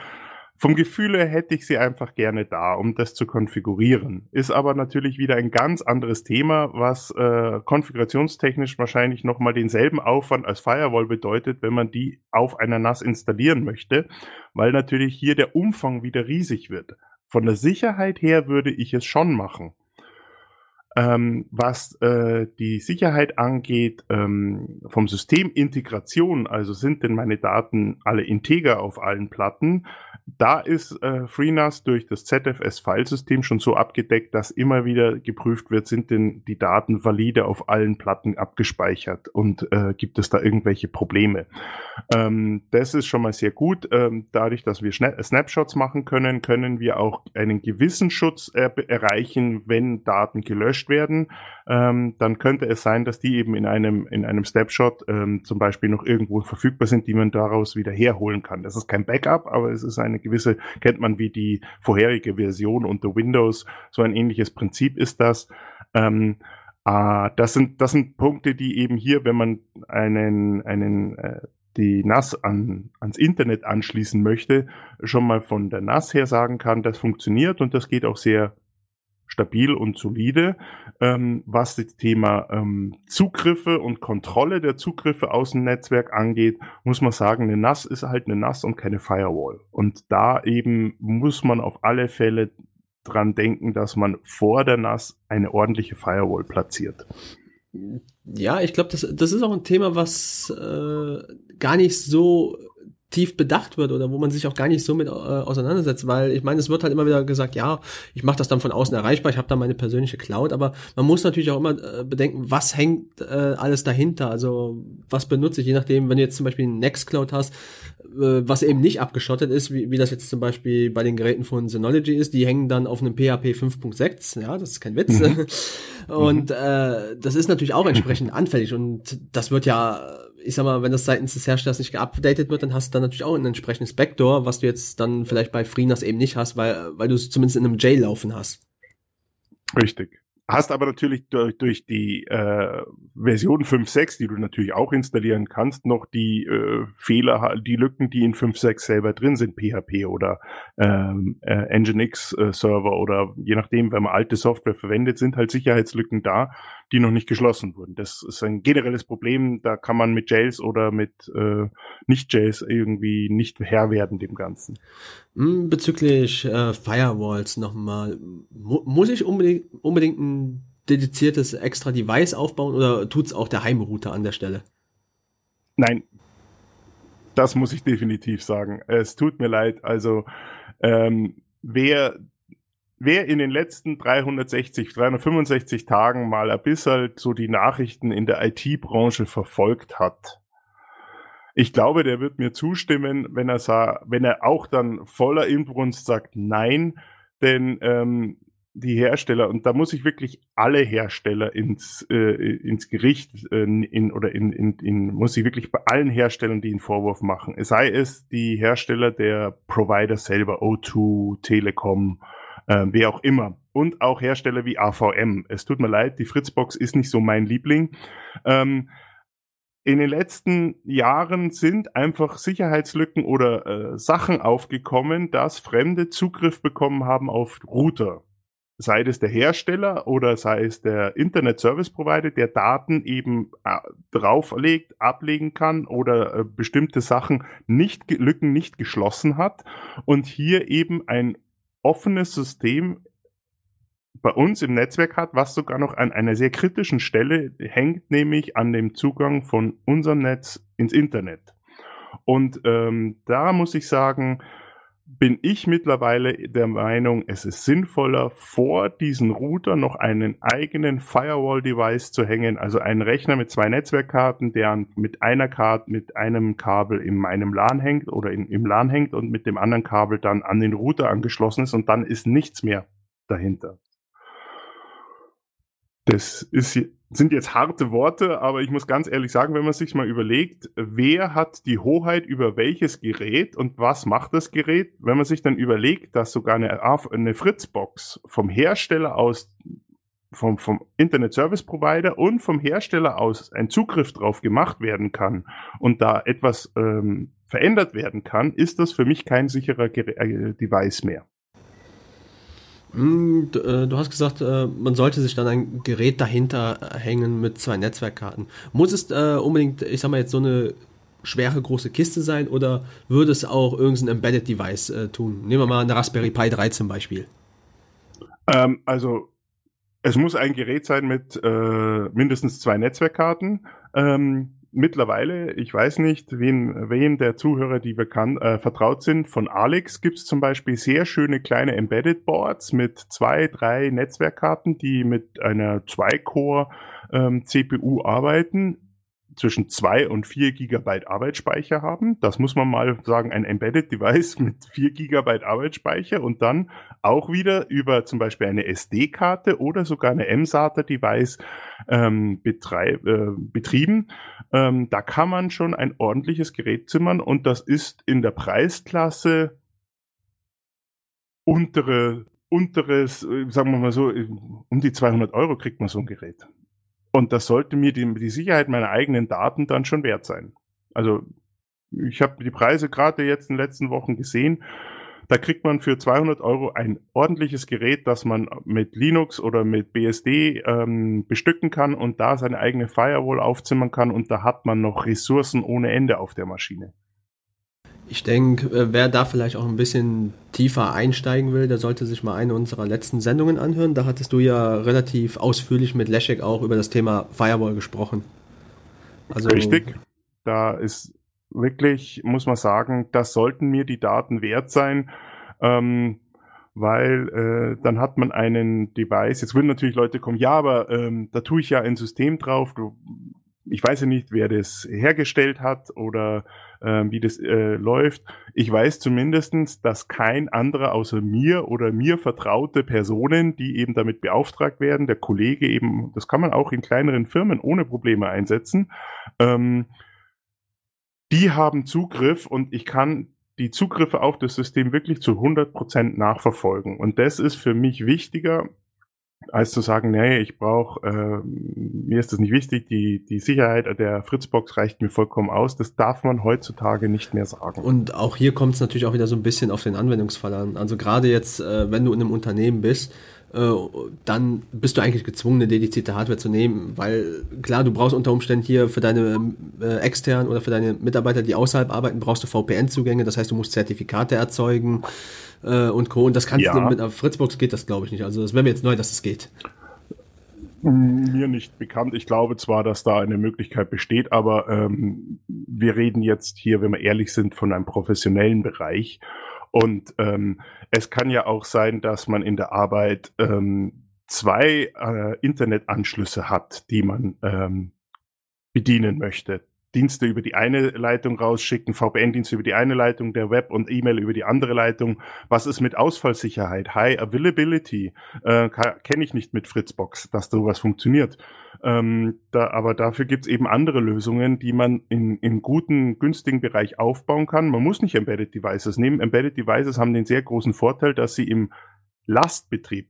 Vom Gefühl her hätte ich sie einfach gerne da, um das zu konfigurieren. Ist aber natürlich wieder ein ganz anderes Thema, was äh, konfigurationstechnisch wahrscheinlich nochmal denselben Aufwand als Firewall bedeutet, wenn man die auf einer NAS installieren möchte, weil natürlich hier der Umfang wieder riesig wird. Von der Sicherheit her würde ich es schon machen. Ähm, was äh, die Sicherheit angeht, ähm, vom System Integration, also sind denn meine Daten alle integer auf allen Platten, da ist äh, FreeNAS durch das ZFS-Filesystem schon so abgedeckt, dass immer wieder geprüft wird, sind denn die Daten valide auf allen Platten abgespeichert und äh, gibt es da irgendwelche Probleme. Ähm, das ist schon mal sehr gut. Ähm, dadurch, dass wir Schna Snapshots machen können, können wir auch einen gewissen Schutz er erreichen, wenn Daten gelöscht werden. Ähm, dann könnte es sein, dass die eben in einem, in einem Snapshot ähm, zum Beispiel noch irgendwo verfügbar sind, die man daraus wieder herholen kann. Das ist kein Backup, aber es ist ein eine gewisse, kennt man wie die vorherige Version unter Windows, so ein ähnliches Prinzip ist das. Ähm, äh, das sind, das sind Punkte, die eben hier, wenn man einen, einen, äh, die NAS an, ans Internet anschließen möchte, schon mal von der NAS her sagen kann, das funktioniert und das geht auch sehr stabil und solide. Ähm, was das Thema ähm, Zugriffe und Kontrolle der Zugriffe aus dem Netzwerk angeht, muss man sagen, eine NAS ist halt eine NAS und keine Firewall. Und da eben muss man auf alle Fälle dran denken, dass man vor der NAS eine ordentliche Firewall platziert. Ja, ich glaube, das, das ist auch ein Thema, was äh, gar nicht so tief bedacht wird oder wo man sich auch gar nicht so mit äh, auseinandersetzt, weil ich meine, es wird halt immer wieder gesagt, ja, ich mache das dann von außen erreichbar, ich habe da meine persönliche Cloud, aber man muss natürlich auch immer äh, bedenken, was hängt äh, alles dahinter, also was benutze ich, je nachdem, wenn du jetzt zum Beispiel einen Nextcloud hast, äh, was eben nicht abgeschottet ist, wie, wie das jetzt zum Beispiel bei den Geräten von Synology ist, die hängen dann auf einem PHP 5.6, ja, das ist kein Witz. Mhm. [LAUGHS] und äh, das ist natürlich auch entsprechend anfällig und das wird ja ich sag mal, wenn das seitens des Herstellers nicht geupdatet wird, dann hast du dann natürlich auch ein entsprechendes Backdoor, was du jetzt dann vielleicht bei FreeNAS eben nicht hast, weil, weil du es zumindest in einem J laufen hast. Richtig. Hast aber natürlich durch, durch die äh, Version 5.6, die du natürlich auch installieren kannst, noch die äh, Fehler, die Lücken, die in 5.6 selber drin sind, PHP oder ähm, äh, Nginx äh, oder je nachdem, wenn man alte Software verwendet, sind halt Sicherheitslücken da, die noch nicht geschlossen wurden. Das ist ein generelles Problem, da kann man mit Jails oder mit äh, Nicht-Jails irgendwie nicht Herr werden dem Ganzen. Hm, bezüglich äh, Firewalls nochmal, Mu muss ich unbedingt, unbedingt ein dediziertes extra Device aufbauen oder tut's auch der Heimrouter an der Stelle? Nein, das muss ich definitiv sagen. Es tut mir leid. Also ähm, wer wer in den letzten 360, 365 Tagen mal ein bisschen so die Nachrichten in der IT-Branche verfolgt hat, Ich glaube, der wird mir zustimmen, wenn er sah, wenn er auch dann voller Inbrunst sagt Nein, denn ähm, die Hersteller, und da muss ich wirklich alle Hersteller ins, äh, ins Gericht äh, in, oder in, in, in, muss ich wirklich bei allen Herstellern, die einen Vorwurf machen. Sei es die Hersteller der Provider selber, O2, Telekom, äh, wer auch immer. Und auch Hersteller wie AVM. Es tut mir leid, die Fritzbox ist nicht so mein Liebling. Ähm, in den letzten Jahren sind einfach Sicherheitslücken oder äh, Sachen aufgekommen, dass Fremde Zugriff bekommen haben auf Router sei es der Hersteller oder sei es der Internet Service Provider, der Daten eben äh, drauflegt, ablegen kann oder äh, bestimmte Sachen nicht, Lücken nicht geschlossen hat und hier eben ein offenes System bei uns im Netzwerk hat, was sogar noch an einer sehr kritischen Stelle hängt, nämlich an dem Zugang von unserem Netz ins Internet. Und ähm, da muss ich sagen, bin ich mittlerweile der Meinung, es ist sinnvoller, vor diesen Router noch einen eigenen Firewall-Device zu hängen, also einen Rechner mit zwei Netzwerkkarten, der mit einer Karte, mit einem Kabel in meinem LAN hängt oder in, im LAN hängt und mit dem anderen Kabel dann an den Router angeschlossen ist und dann ist nichts mehr dahinter. Das ist, sind jetzt harte Worte, aber ich muss ganz ehrlich sagen, wenn man sich mal überlegt, wer hat die Hoheit über welches Gerät und was macht das Gerät, wenn man sich dann überlegt, dass sogar eine, eine Fritzbox vom Hersteller aus, vom, vom Internet Service Provider und vom Hersteller aus ein Zugriff drauf gemacht werden kann und da etwas ähm, verändert werden kann, ist das für mich kein sicherer Ger äh, Device mehr. Hm, äh, du hast gesagt, äh, man sollte sich dann ein Gerät dahinter hängen mit zwei Netzwerkkarten. Muss es äh, unbedingt, ich sag mal jetzt so eine schwere große Kiste sein oder würde es auch irgendein Embedded Device tun? Nehmen wir mal eine Raspberry Pi 3 zum Beispiel. Ähm, also es muss ein Gerät sein mit äh, mindestens zwei Netzwerkkarten. Ähm, mittlerweile, ich weiß nicht, wen, wen der Zuhörer, die bekannt, äh, vertraut sind, von Alex gibt es zum Beispiel sehr schöne kleine Embedded Boards mit zwei, drei Netzwerkkarten, die mit einer Zwei-Core ähm, CPU arbeiten zwischen zwei und vier Gigabyte Arbeitsspeicher haben. Das muss man mal sagen, ein Embedded Device [LAUGHS] mit vier Gigabyte Arbeitsspeicher und dann auch wieder über zum Beispiel eine SD-Karte oder sogar eine M-SATA-Device ähm, betreib, äh, betrieben. Ähm, da kann man schon ein ordentliches Gerät zimmern und das ist in der Preisklasse untere unteres, äh, sagen wir mal so, um die 200 Euro kriegt man so ein Gerät. Und das sollte mir die, die Sicherheit meiner eigenen Daten dann schon wert sein. Also ich habe die Preise gerade jetzt in den letzten Wochen gesehen. Da kriegt man für 200 Euro ein ordentliches Gerät, das man mit Linux oder mit BSD ähm, bestücken kann und da seine eigene Firewall aufzimmern kann und da hat man noch Ressourcen ohne Ende auf der Maschine. Ich denke, äh, wer da vielleicht auch ein bisschen tiefer einsteigen will, der sollte sich mal eine unserer letzten Sendungen anhören. Da hattest du ja relativ ausführlich mit Leszek auch über das Thema Firewall gesprochen. Also, Richtig. Da ist wirklich, muss man sagen, das sollten mir die Daten wert sein. Ähm, weil äh, dann hat man einen Device. Jetzt würden natürlich Leute kommen, ja, aber ähm, da tue ich ja ein System drauf. Ich weiß ja nicht, wer das hergestellt hat oder äh, wie das äh, läuft. Ich weiß zumindestens, dass kein anderer außer mir oder mir vertraute Personen, die eben damit beauftragt werden, der Kollege eben, das kann man auch in kleineren Firmen ohne Probleme einsetzen, ähm, die haben Zugriff und ich kann die Zugriffe auf das System wirklich zu 100% nachverfolgen. Und das ist für mich wichtiger, als zu sagen, nee, ich brauche, äh, mir ist das nicht wichtig, die, die Sicherheit der Fritzbox reicht mir vollkommen aus. Das darf man heutzutage nicht mehr sagen. Und auch hier kommt es natürlich auch wieder so ein bisschen auf den Anwendungsfall an. Also gerade jetzt, äh, wenn du in einem Unternehmen bist, dann bist du eigentlich gezwungen, eine dedizierte Hardware zu nehmen, weil klar, du brauchst unter Umständen hier für deine äh, externen oder für deine Mitarbeiter, die außerhalb arbeiten, brauchst du VPN-Zugänge, das heißt, du musst Zertifikate erzeugen äh, und Co. Und das kannst ja. du mit einer Fritzbox geht das, glaube ich, nicht. Also das wäre mir jetzt neu, dass es das geht. Mir nicht bekannt. Ich glaube zwar, dass da eine Möglichkeit besteht, aber ähm, wir reden jetzt hier, wenn wir ehrlich sind, von einem professionellen Bereich. Und ähm, es kann ja auch sein, dass man in der Arbeit ähm, zwei äh, Internetanschlüsse hat, die man ähm, bedienen möchte. Dienste über die eine Leitung rausschicken, VPN-Dienste über die eine Leitung, der Web- und E-Mail über die andere Leitung. Was ist mit Ausfallsicherheit? High Availability? Äh, Kenne ich nicht mit Fritzbox, dass sowas funktioniert. Ähm, da, aber dafür gibt's eben andere Lösungen, die man in, in guten, günstigen Bereich aufbauen kann. Man muss nicht Embedded Devices nehmen. Embedded Devices haben den sehr großen Vorteil, dass sie im Lastbetrieb,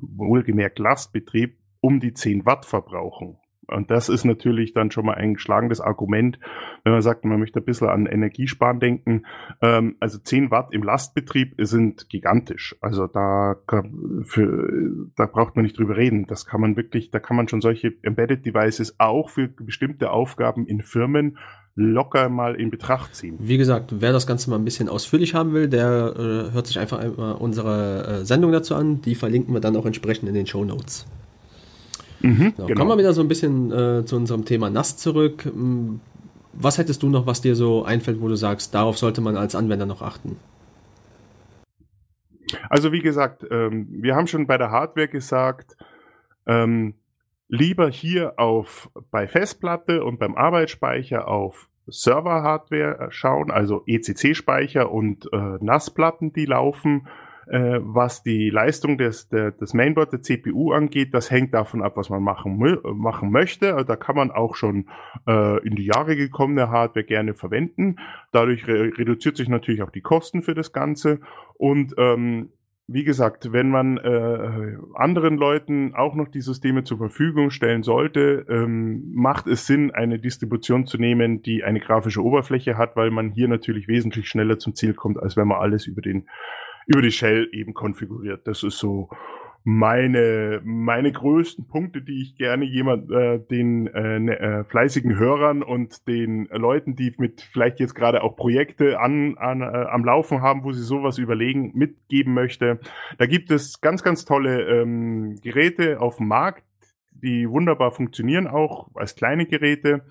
wohlgemerkt Lastbetrieb, um die 10 Watt verbrauchen. Und das ist natürlich dann schon mal ein schlagendes Argument, wenn man sagt, man möchte ein bisschen an Energiesparen denken. Ähm, also 10 Watt im Lastbetrieb sind gigantisch. Also da, für, da braucht man nicht drüber reden. Das kann man wirklich, da kann man schon solche Embedded Devices auch für bestimmte Aufgaben in Firmen locker mal in Betracht ziehen. Wie gesagt, wer das Ganze mal ein bisschen ausführlich haben will, der äh, hört sich einfach einmal unsere äh, Sendung dazu an. Die verlinken wir dann auch entsprechend in den Show Notes. Mhm, so, genau. Kommen wir wieder so ein bisschen äh, zu unserem Thema NAS zurück. Was hättest du noch, was dir so einfällt, wo du sagst, darauf sollte man als Anwender noch achten? Also wie gesagt, ähm, wir haben schon bei der Hardware gesagt, ähm, lieber hier auf bei Festplatte und beim Arbeitsspeicher auf Server-Hardware schauen, also ECC-Speicher und äh, NAS-Platten, die laufen äh, was die Leistung des, der, des Mainboard der CPU angeht, das hängt davon ab, was man machen, machen möchte. Also da kann man auch schon äh, in die Jahre gekommene Hardware gerne verwenden. Dadurch re reduziert sich natürlich auch die Kosten für das Ganze. Und ähm, wie gesagt, wenn man äh, anderen Leuten auch noch die Systeme zur Verfügung stellen sollte, ähm, macht es Sinn, eine Distribution zu nehmen, die eine grafische Oberfläche hat, weil man hier natürlich wesentlich schneller zum Ziel kommt, als wenn man alles über den über die Shell eben konfiguriert. Das ist so meine meine größten Punkte, die ich gerne jemand äh, den äh, ne, äh, fleißigen Hörern und den Leuten, die mit vielleicht jetzt gerade auch Projekte an, an äh, am Laufen haben, wo sie sowas überlegen, mitgeben möchte. Da gibt es ganz ganz tolle ähm, Geräte auf dem Markt, die wunderbar funktionieren auch als kleine Geräte.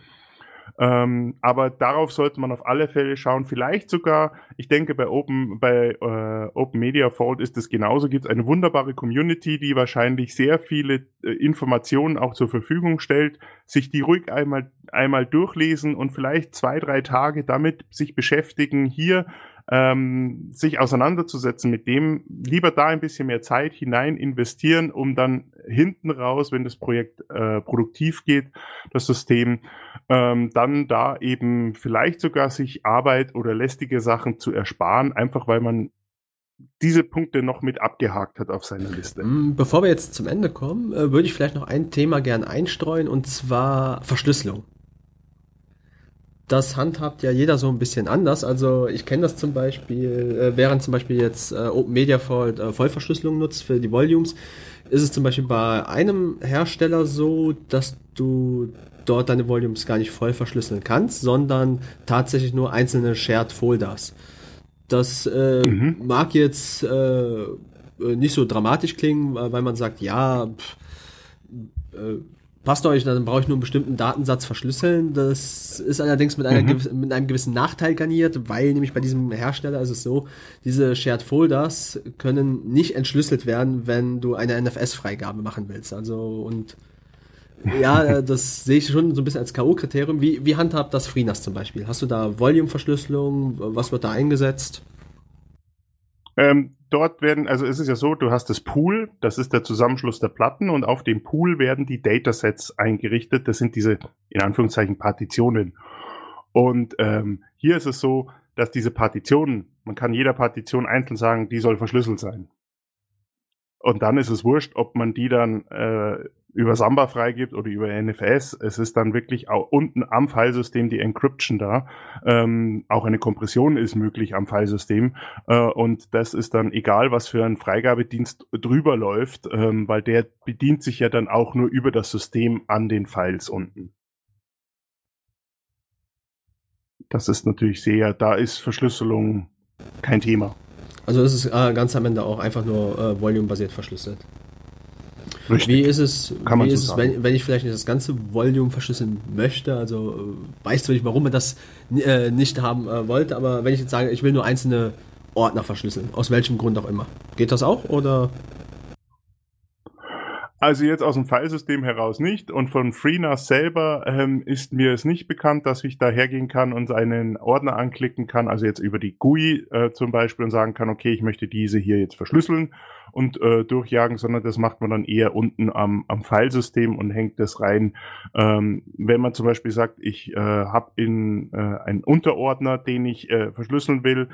Ähm, aber darauf sollte man auf alle Fälle schauen. Vielleicht sogar, ich denke, bei Open, bei äh, Open Media Vault ist es genauso. Gibt es eine wunderbare Community, die wahrscheinlich sehr viele äh, Informationen auch zur Verfügung stellt, sich die ruhig einmal, einmal durchlesen und vielleicht zwei, drei Tage damit sich beschäftigen, hier ähm, sich auseinanderzusetzen mit dem, lieber da ein bisschen mehr Zeit hinein investieren, um dann hinten raus, wenn das Projekt äh, produktiv geht, das System, ähm, dann da eben vielleicht sogar sich Arbeit oder lästige Sachen zu ersparen, einfach weil man diese Punkte noch mit abgehakt hat auf seiner Liste. Mm, bevor wir jetzt zum Ende kommen, äh, würde ich vielleicht noch ein Thema gern einstreuen und zwar Verschlüsselung das handhabt ja jeder so ein bisschen anders. Also ich kenne das zum Beispiel, äh, während zum Beispiel jetzt äh, Open Media Vault äh, Vollverschlüsselung nutzt für die Volumes, ist es zum Beispiel bei einem Hersteller so, dass du dort deine Volumes gar nicht voll verschlüsseln kannst, sondern tatsächlich nur einzelne Shared Folders. Das äh, mhm. mag jetzt äh, nicht so dramatisch klingen, weil man sagt, ja, pff, äh, passt euch, dann brauche ich nur einen bestimmten Datensatz verschlüsseln. Das ist allerdings mit, mhm. mit einem gewissen Nachteil garniert, weil nämlich bei diesem Hersteller ist es so, diese Shared Folders können nicht entschlüsselt werden, wenn du eine NFS-Freigabe machen willst. Also und [LAUGHS] ja, das sehe ich schon so ein bisschen als K.O.-Kriterium. Wie, wie handhabt das FreeNAS zum Beispiel? Hast du da Volume-Verschlüsselung? Was wird da eingesetzt? Ähm, dort werden, also es ist ja so, du hast das Pool, das ist der Zusammenschluss der Platten und auf dem Pool werden die Datasets eingerichtet. Das sind diese, in Anführungszeichen, Partitionen. Und ähm, hier ist es so, dass diese Partitionen, man kann jeder Partition einzeln sagen, die soll verschlüsselt sein. Und dann ist es wurscht, ob man die dann äh, über Samba freigibt oder über NFS. Es ist dann wirklich auch unten am Filesystem die Encryption da. Ähm, auch eine Kompression ist möglich am Filesystem. Äh, und das ist dann egal, was für ein Freigabedienst drüber läuft, ähm, weil der bedient sich ja dann auch nur über das System an den Files unten. Das ist natürlich sehr, da ist Verschlüsselung kein Thema. Also ist es äh, ganz am Ende auch einfach nur äh, volume-basiert verschlüsselt. Richtig. Wie ist es, Kann wie ist so es wenn, wenn ich vielleicht nicht das ganze Volume verschlüsseln möchte? Also äh, weiß zwar nicht, warum man das äh, nicht haben äh, wollte, aber wenn ich jetzt sage, ich will nur einzelne Ordner verschlüsseln, aus welchem Grund auch immer. Geht das auch oder? Also jetzt aus dem Filesystem heraus nicht und von FreeNAS selber ähm, ist mir es nicht bekannt, dass ich da hergehen kann und einen Ordner anklicken kann, also jetzt über die GUI äh, zum Beispiel und sagen kann, okay, ich möchte diese hier jetzt verschlüsseln und äh, durchjagen, sondern das macht man dann eher unten am, am Filesystem und hängt das rein. Ähm, wenn man zum Beispiel sagt, ich äh, habe in äh, einen Unterordner, den ich äh, verschlüsseln will,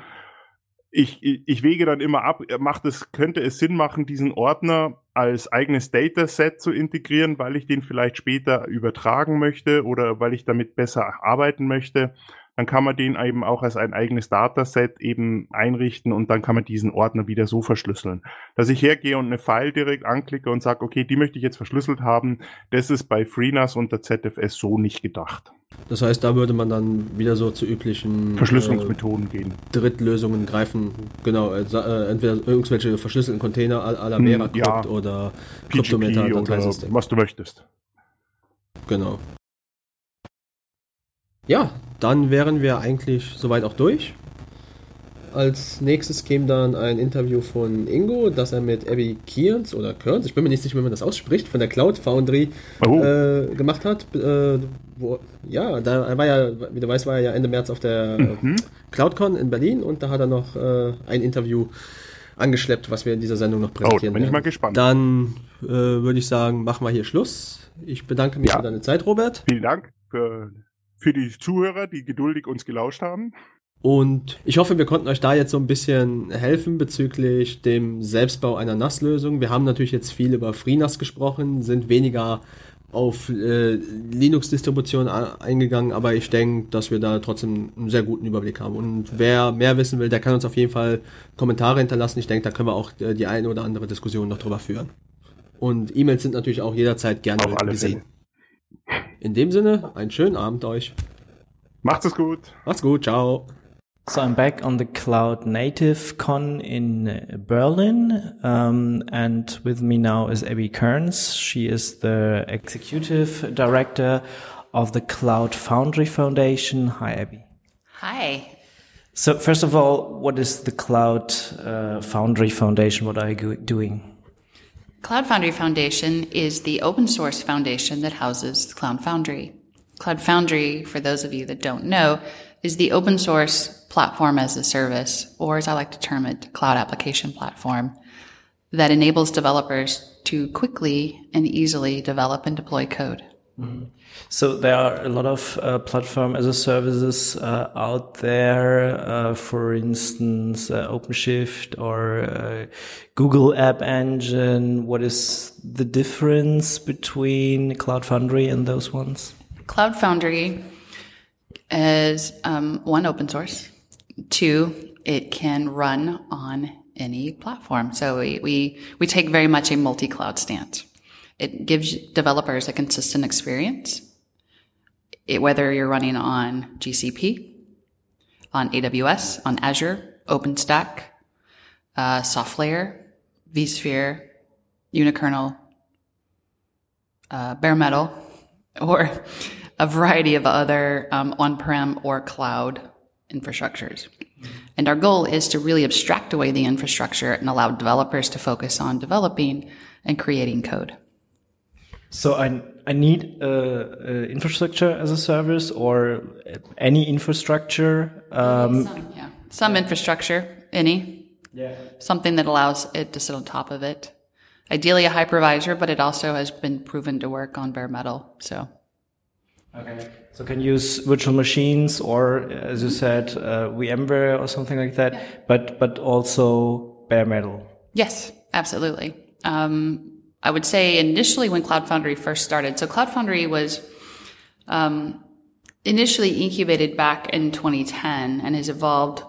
ich, ich wege dann immer ab, macht es, könnte es Sinn machen, diesen Ordner als eigenes Dataset zu integrieren, weil ich den vielleicht später übertragen möchte oder weil ich damit besser arbeiten möchte. Dann kann man den eben auch als ein eigenes Dataset eben einrichten und dann kann man diesen Ordner wieder so verschlüsseln. Dass ich hergehe und eine File direkt anklicke und sage, okay, die möchte ich jetzt verschlüsselt haben, das ist bei FreeNAS und der ZFS so nicht gedacht. Das heißt, da würde man dann wieder so zu üblichen Verschlüsselungsmethoden äh, gehen. Drittlösungen greifen. Genau, äh, äh, entweder irgendwelche verschlüsselten Container à la Vera Hm, ja. oder PGP Kryptometer oder Dateisystem. was du möchtest. Genau. Ja, dann wären wir eigentlich soweit auch durch. Als nächstes käme dann ein Interview von Ingo, das er mit Abby Kearns oder Kearns, ich bin mir nicht sicher, wie man das ausspricht, von der Cloud Foundry Oh. äh, gemacht hat. Äh, wo, ja, da war ja, wie du weißt, war er ja Ende März auf der Mhm. CloudCon in Berlin und da hat er noch äh, ein Interview angeschleppt, was wir in dieser Sendung noch Oh, präsentieren bin ich mal gespannt. Dann äh, würde ich sagen, machen wir hier Schluss. Ich bedanke mich Ja. für deine Zeit, Robert. Vielen Dank für, für die Zuhörer, die geduldig uns gelauscht haben. Und ich hoffe, wir konnten euch da jetzt so ein bisschen helfen bezüglich dem Selbstbau einer NAS-Lösung. Wir haben natürlich jetzt viel über FreeNAS gesprochen, sind weniger auf äh, Linux-Distributionen a- eingegangen, aber ich denke, dass wir da trotzdem einen sehr guten Überblick haben. Und wer mehr wissen will, der kann uns auf jeden Fall Kommentare hinterlassen. Ich denke, da können wir auch äh, die eine oder andere Diskussion noch drüber führen. Und E-Mails sind natürlich auch jederzeit gerne gesehen. In dem Sinne, einen schönen Abend euch. Macht's es gut. Macht's gut, ciao. So I'm back on the Cloud Native Con in uh, Berlin, um, and with me now is Abby Kearns. She is the executive director of the Cloud Foundry Foundation. Hi, Abby. Hi. So first of all, what is the Cloud uh, Foundry Foundation? What are you doing? Cloud Foundry Foundation is the open source foundation that houses Cloud Foundry. Cloud Foundry, for those of you that don't know, is the open source platform as a service, or as I like to term it, cloud application platform that enables developers to quickly and easily develop and deploy code. So there are a lot of uh, platform as a services uh, out there. Uh, for instance, uh, OpenShift or uh, Google App Engine. What is the difference between Cloud Foundry and those ones? Cloud Foundry is um, one open source. Two, it can run on any platform. So we, we, we take very much a multi-cloud stance. It gives developers a consistent experience, it, whether you're running on GCP, on AWS, on Azure, OpenStack, uh, SoftLayer, vSphere, Unikernel, uh, bare metal, [LAUGHS] or a variety of other um, on-prem or cloud infrastructures. And our goal is to really abstract away the infrastructure and allow developers to focus on developing and creating code. So I I need uh, uh, infrastructure as a service or any infrastructure. Um, Some, yeah, some infrastructure, any, yeah. something that allows it to sit on top of it. Ideally a hypervisor, but it also has been proven to work on bare metal. So Okay. So can use virtual machines or, as you said, uh, VMware or something like that, but but also bare metal. Yes, absolutely. Um, I would say initially when Cloud Foundry first started, so Cloud Foundry was um, initially incubated back in 2010 and has evolved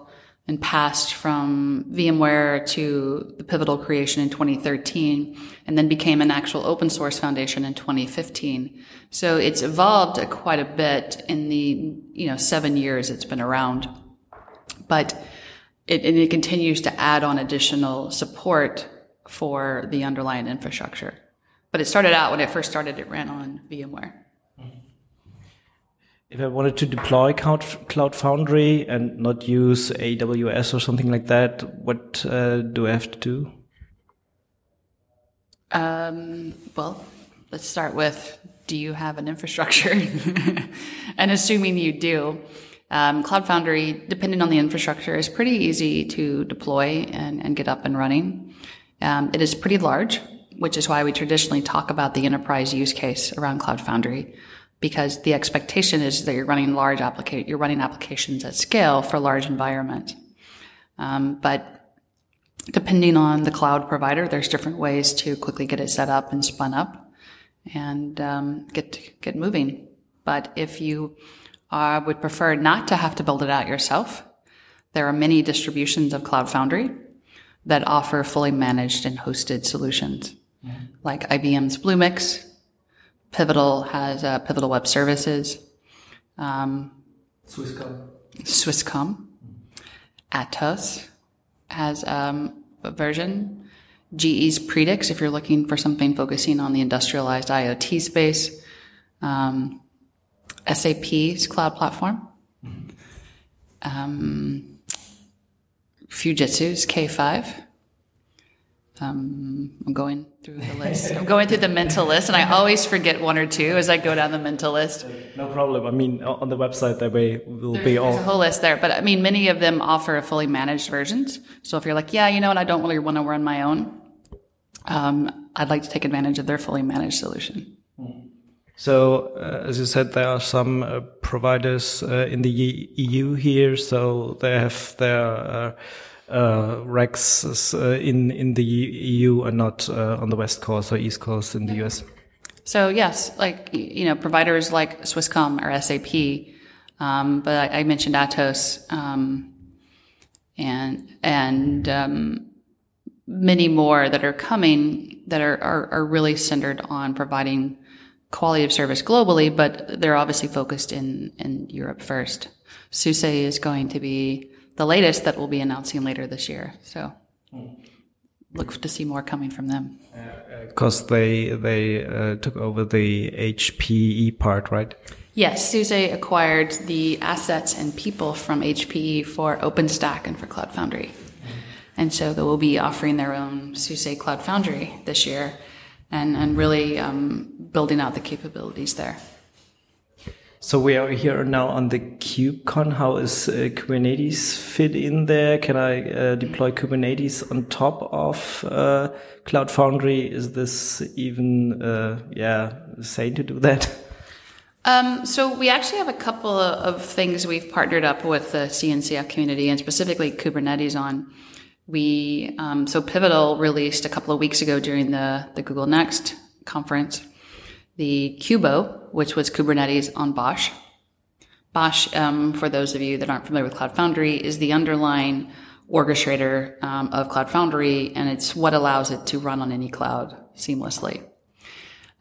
and passed from VMware to the pivotal creation in 2013 and then became an actual open source foundation in 2015. So it's evolved quite a bit in the, you know, seven years it's been around. But it, and it continues to add on additional support for the underlying infrastructure. But it started out when it first started, it ran on VMware. If I wanted to deploy Cloud, Cloud Foundry and not use AWS or something like that, what uh, do I have to do? Um, well, let's start with do you have an infrastructure? [LAUGHS] and assuming you do, um, Cloud Foundry, depending on the infrastructure, is pretty easy to deploy and, and get up and running. Um, it is pretty large, which is why we traditionally talk about the enterprise use case around Cloud Foundry, because the expectation is that you're running large applica- you're running applications at scale for large environments. Um, but depending on the cloud provider, there's different ways to quickly get it set up and spun up and um, get get moving. But if you uh, would prefer not to have to build it out yourself, there are many distributions of Cloud Foundry that offer fully managed and hosted solutions, mm-hmm. like IBM's Bluemix. Pivotal has uh, Pivotal Web Services. Um, Swisscom. Swisscom. Atos has um, a version. GE's Predix, if you're looking for something focusing on the industrialized IoT space. Um, SAP's cloud platform. Um, Fujitsu's K5. Um, I'm going through the list. I'm going through the mental list, and I always forget one or two as I go down the mental list. No problem. I mean, on the website that there will there's, be all. There's a whole list there, but I mean, many of them offer a fully managed versions. So if you're like, yeah, you know what, I don't really want to run my own, um, I'd like to take advantage of their fully managed solution. So, uh, as you said, there are some uh, providers uh, in the EU here, so they have their uh, uh, racks uh, in in the EU and not uh, on the west coast or east coast in the US. So yes, like you know, providers like Swisscom or SAP, um, but I, I, mentioned Atos um, and and um, many more that are coming that are, are are really centered on providing quality of service globally, but they're obviously focused in in Europe first. SUSE is going to be the latest that we'll be announcing later this year. So look to see more coming from them. Because uh, they they uh, took over the HPE part, right? Yes, SUSE acquired the assets and people from HPE for OpenStack and for Cloud Foundry. And so they will be offering their own SUSE Cloud Foundry this year and, and really um, building out the capabilities there. So we are here now on the KubeCon. How is uh, Kubernetes fit in there? Can I uh, deploy Kubernetes on top of uh, Cloud Foundry? Is this even, uh, yeah, sane to do that? Um, so we actually have a couple of things we've partnered up with the CNCF community and specifically Kubernetes on. We um, so Pivotal released a couple of weeks ago during the the Google Next conference. The Kubo, which was Kubernetes on bosch. Bosch um, for those of you that aren't familiar with Cloud Foundry, is the underlying orchestrator um, of Cloud Foundry, and it's what allows it to run on any cloud seamlessly.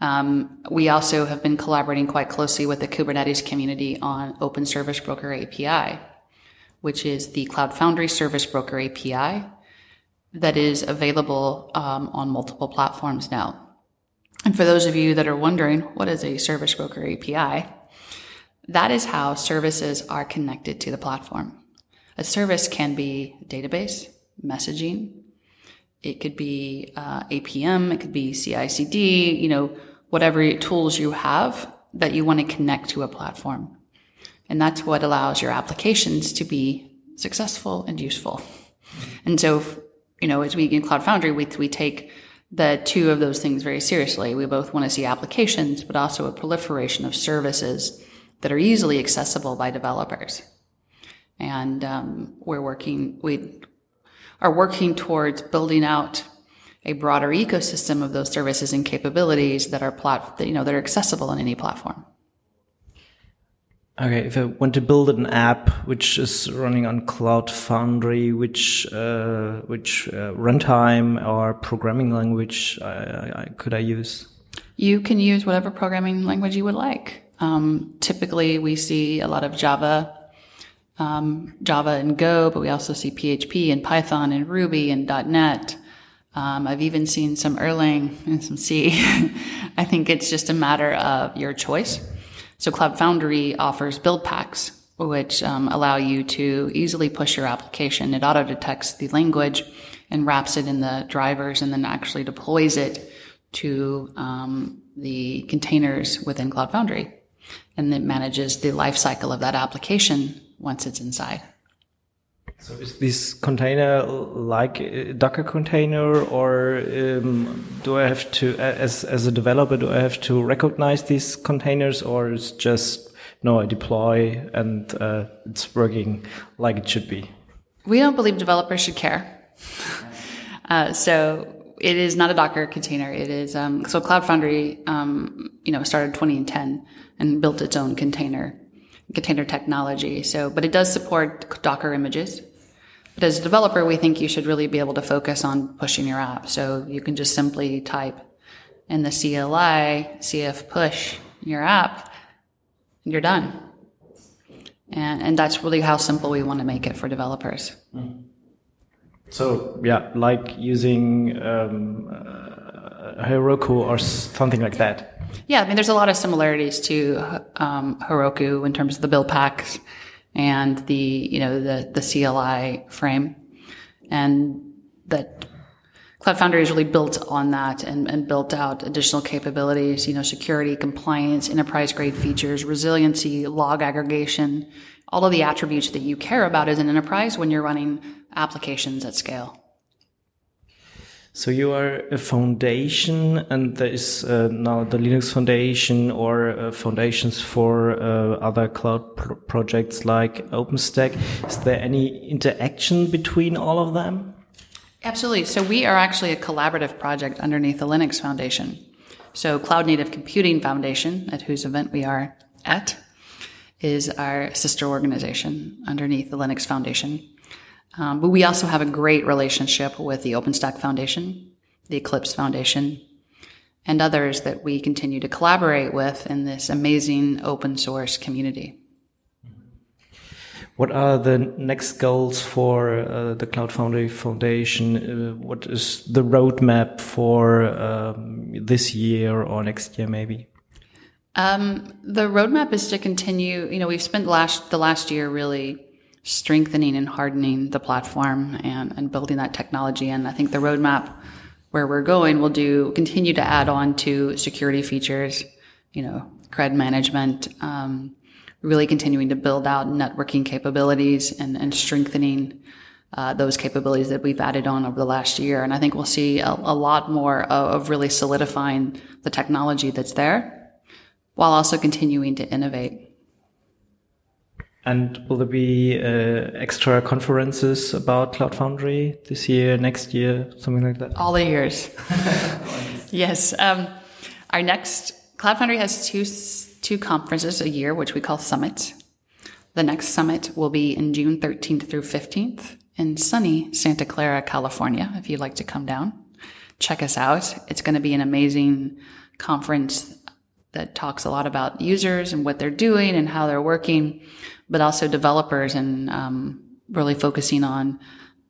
Um, we also have been collaborating quite closely with the Kubernetes community on Open Service Broker API, which is the Cloud Foundry Service Broker API that is available um, on multiple platforms now. And for those of you that are wondering, what is a service broker API? That is how services are connected to the platform. A service can be database, messaging. It could be uh, APM. It could be CI/CD. You know, whatever tools you have that you want to connect to a platform, and that's what allows your applications to be successful and useful. And so, you know, as we in Cloud Foundry, we we take the two of those things very seriously. We both want to see applications, but also a proliferation of services that are easily accessible by developers. And um, we're working, we are working towards building out a broader ecosystem of those services and capabilities that are plat- that, you know that are accessible on any platform. Okay, if I want to build an app which is running on Cloud Foundry, which uh, which uh, runtime or programming language I, I, could I use? You can use whatever programming language you would like. Um, typically, we see a lot of Java, um, Java and Go, but we also see PHP and Python and Ruby and .NET. Um, I've even seen some Erlang and some C. [LAUGHS] I think it's just a matter of your choice. So Cloud Foundry offers build packs, which um, allow you to easily push your application. It auto detects the language and wraps it in the drivers and then actually deploys it to um, the containers within Cloud Foundry, and it manages the life cycle of that application once it's inside. So is this container like a Docker container, or um, do I have to, as as a developer, do I have to recognize these containers, or it's just no, I deploy and uh, it's working like it should be? We don't believe developers should care. [LAUGHS] Uh, so it is not a Docker container. It is um, so Cloud Foundry, um, you know, started 2010 and built its own container container technology. So, but it does support Docker images. But as a developer, we think you should really be able to focus on pushing your app. So you can just simply type in the CLI CF push your app, and you're done. And and that's really how simple we want to make it for developers. So yeah, like using um, uh, Heroku or something like that. Yeah, I mean, there's a lot of similarities to um, Heroku in terms of the build packs and the you know the the CLI frame, and that Cloud Foundry is really built on that and, and built out additional capabilities, you know, security, compliance, enterprise grade features, resiliency, log aggregation, all of the attributes that you care about as an enterprise when you're running applications at scale. So you are a foundation, and there is uh, now the Linux Foundation or uh, foundations for uh, other cloud pr projects like OpenStack. Is there any interaction between all of them? Absolutely. So we are actually a collaborative project underneath the Linux Foundation. So Cloud Native Computing Foundation, at whose event we are at, is our sister organization underneath the Linux Foundation. Um, but we also have a great relationship with the OpenStack Foundation, the Eclipse Foundation, and others that we continue to collaborate with in this amazing open source community. What are the next goals for uh, the Cloud Foundry Foundation? Uh, what is the roadmap for um, this year or next year, maybe? Um, the roadmap is to continue. You know, we've spent last the last year really strengthening and hardening the platform and, and building that technology. And I think the roadmap where we're going will do continue to add on to security features, you know, cred management, um, really continuing to build out networking capabilities and, and strengthening uh, those capabilities that we've added on over the last year. And I think we'll see a, a lot more of, of really solidifying the technology that's there while also continuing to innovate. And will there be uh, extra conferences about Cloud Foundry this year, next year, something like that? All the years. [LAUGHS] yes. Um, our next Cloud Foundry has two two conferences a year, which we call summits. The next summit will be in June 13th through 15th in sunny Santa Clara, California. If you'd like to come down, check us out. It's going to be an amazing conference that talks a lot about users and what they're doing and how they're working but also developers and um, really focusing on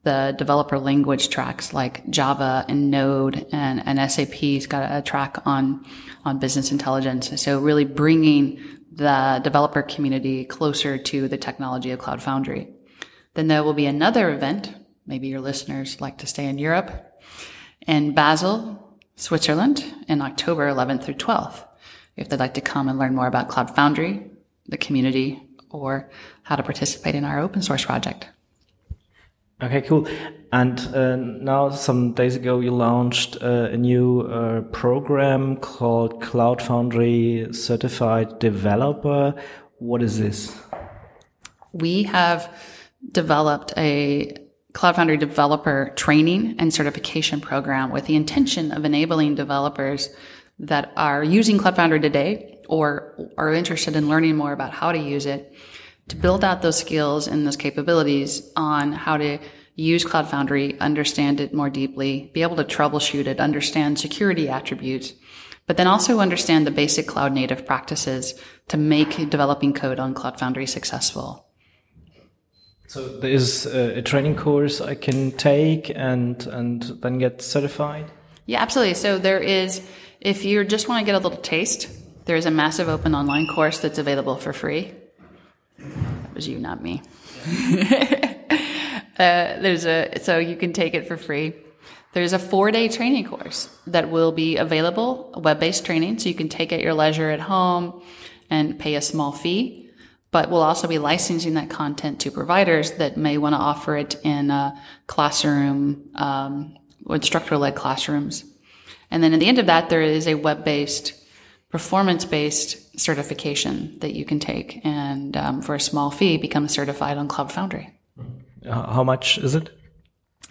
the developer language tracks like Java and Node and, and SAP's got a track on, on business intelligence. So really bringing the developer community closer to the technology of Cloud Foundry. Then there will be another event. Maybe your listeners like to stay in Europe in Basel, Switzerland in October 11th through 12th. If they'd like to come and learn more about Cloud Foundry, the community, or how to participate in our open source project. Okay, cool. And uh, now, some days ago, you launched uh, a new uh, program called Cloud Foundry Certified Developer. What is this? We have developed a Cloud Foundry developer training and certification program with the intention of enabling developers that are using Cloud Foundry today or are interested in learning more about how to use it to build out those skills and those capabilities on how to use Cloud Foundry, understand it more deeply, be able to troubleshoot it, understand security attributes, but then also understand the basic cloud native practices to make developing code on Cloud Foundry successful. So there is a training course I can take and and then get certified. Yeah, absolutely. So there is, if you just want to get a little taste, there is a massive open online course that's available for free. That was you, not me. [LAUGHS] uh, there's a so you can take it for free. There's a four day training course that will be available, web based training, so you can take at your leisure at home and pay a small fee. But we'll also be licensing that content to providers that may want to offer it in a classroom, um, instructor led classrooms. And then at the end of that, there is a web based, performance based certification that you can take and um, for a small fee become certified on Cloud Foundry. Uh, how much is it?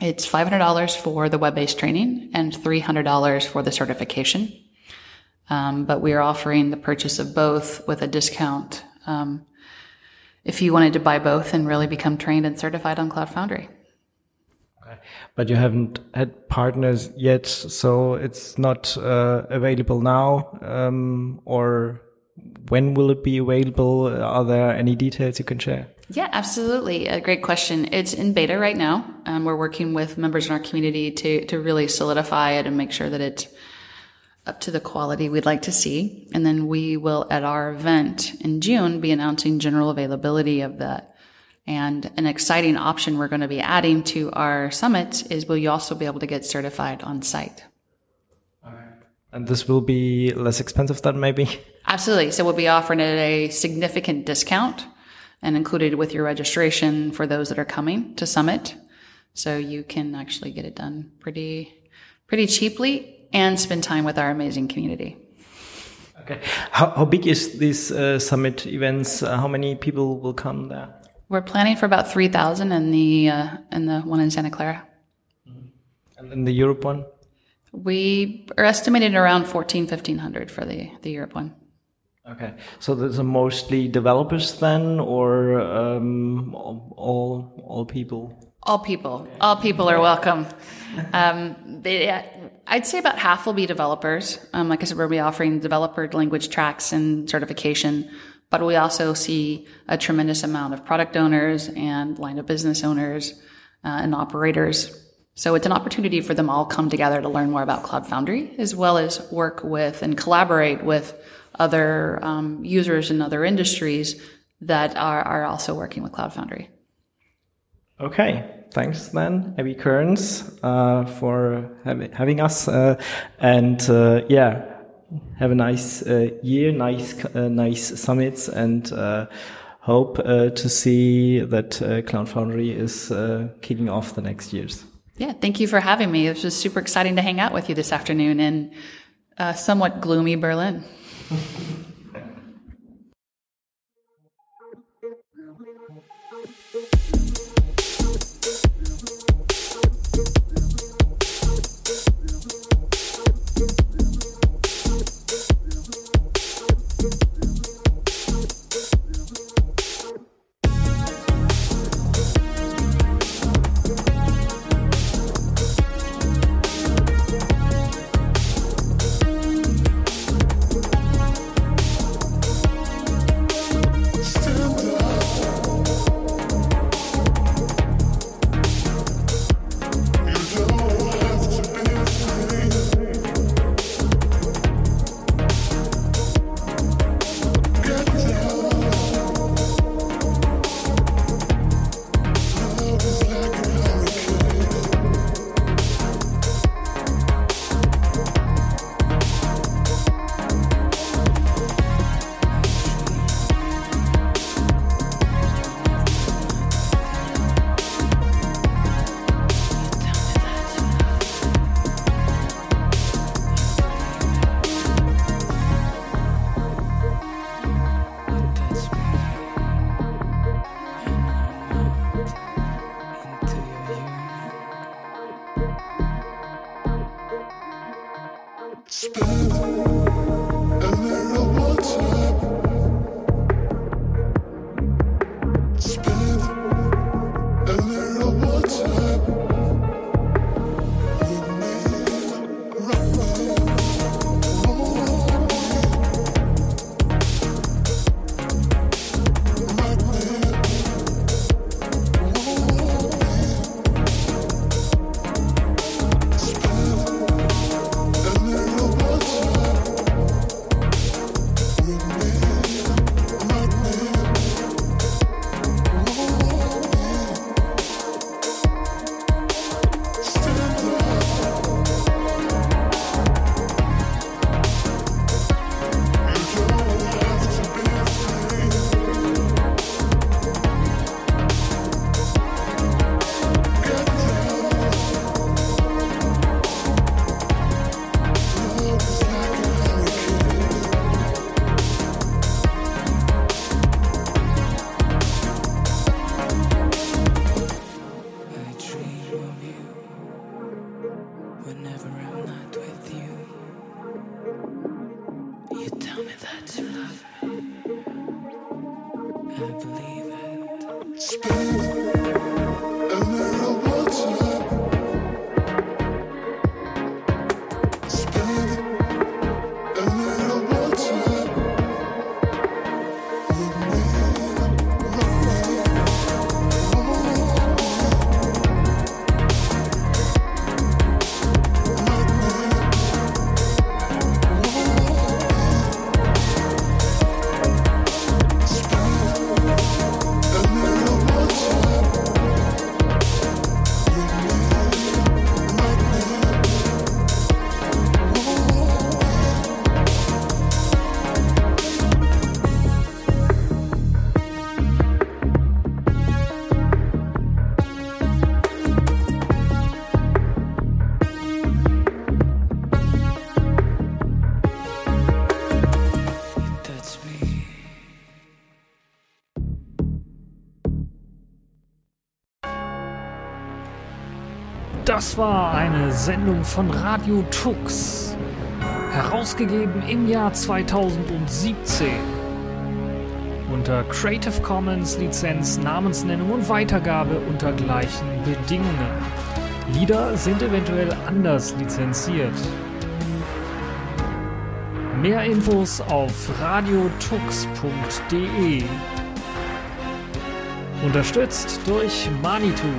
It's $500 for the web based training and $300 for the certification. Um, but we are offering the purchase of both with a discount um, if you wanted to buy both and really become trained and certified on Cloud Foundry. But you haven't had partners yet, so it's not uh, available now. Um, or when will it be available? Are there any details you can share? Yeah, absolutely. A great question. It's in beta right now. Um, we're working with members in our community to to really solidify it and make sure that it's up to the quality we'd like to see. And then we will, at our event in June, be announcing general availability of that. And an exciting option we're going to be adding to our summit is will you also be able to get certified on site? And this will be less expensive than maybe? [LAUGHS] Absolutely. So we'll be offering it a significant discount and included with your registration for those that are coming to summit. So you can actually get it done pretty, pretty cheaply and spend time with our amazing community. Okay. How, how big is these uh, summit events? Uh, how many people will come there? We're planning for about 3,000 in the, uh, in the one in Santa Clara. And in the Europe one? We are estimated around 14, 1500 for the, the Europe one. Okay, so those are mostly developers then, or um, all all people? All people, all people are welcome. Um, they, I'd say about half will be developers. Um, like I said, we'll be offering developer language tracks and certification, but we also see a tremendous amount of product owners and line of business owners uh, and operators. So it's an opportunity for them all come together to learn more about Cloud Foundry, as well as work with and collaborate with other um, users in other industries that are, are also working with Cloud Foundry. Okay, thanks then, Abby Kearns, uh, for having, us. Uh, and uh, yeah, have a nice uh, year, nice, uh, nice summits, and uh, hope to see that Cloud Foundry is kicking off the next years. Yeah, thank you for having me. It was just super exciting to hang out with you this afternoon in somewhat gloomy Berlin. [LAUGHS] Spend a little more time. Das war eine Sendung von Radio Tux, herausgegeben im Jahr 2017. Unter Creative Commons Lizenz, Namensnennung und Weitergabe unter gleichen Bedingungen. Lieder sind eventuell anders lizenziert. Mehr Infos auf radiotux.de. Unterstützt durch Manitou.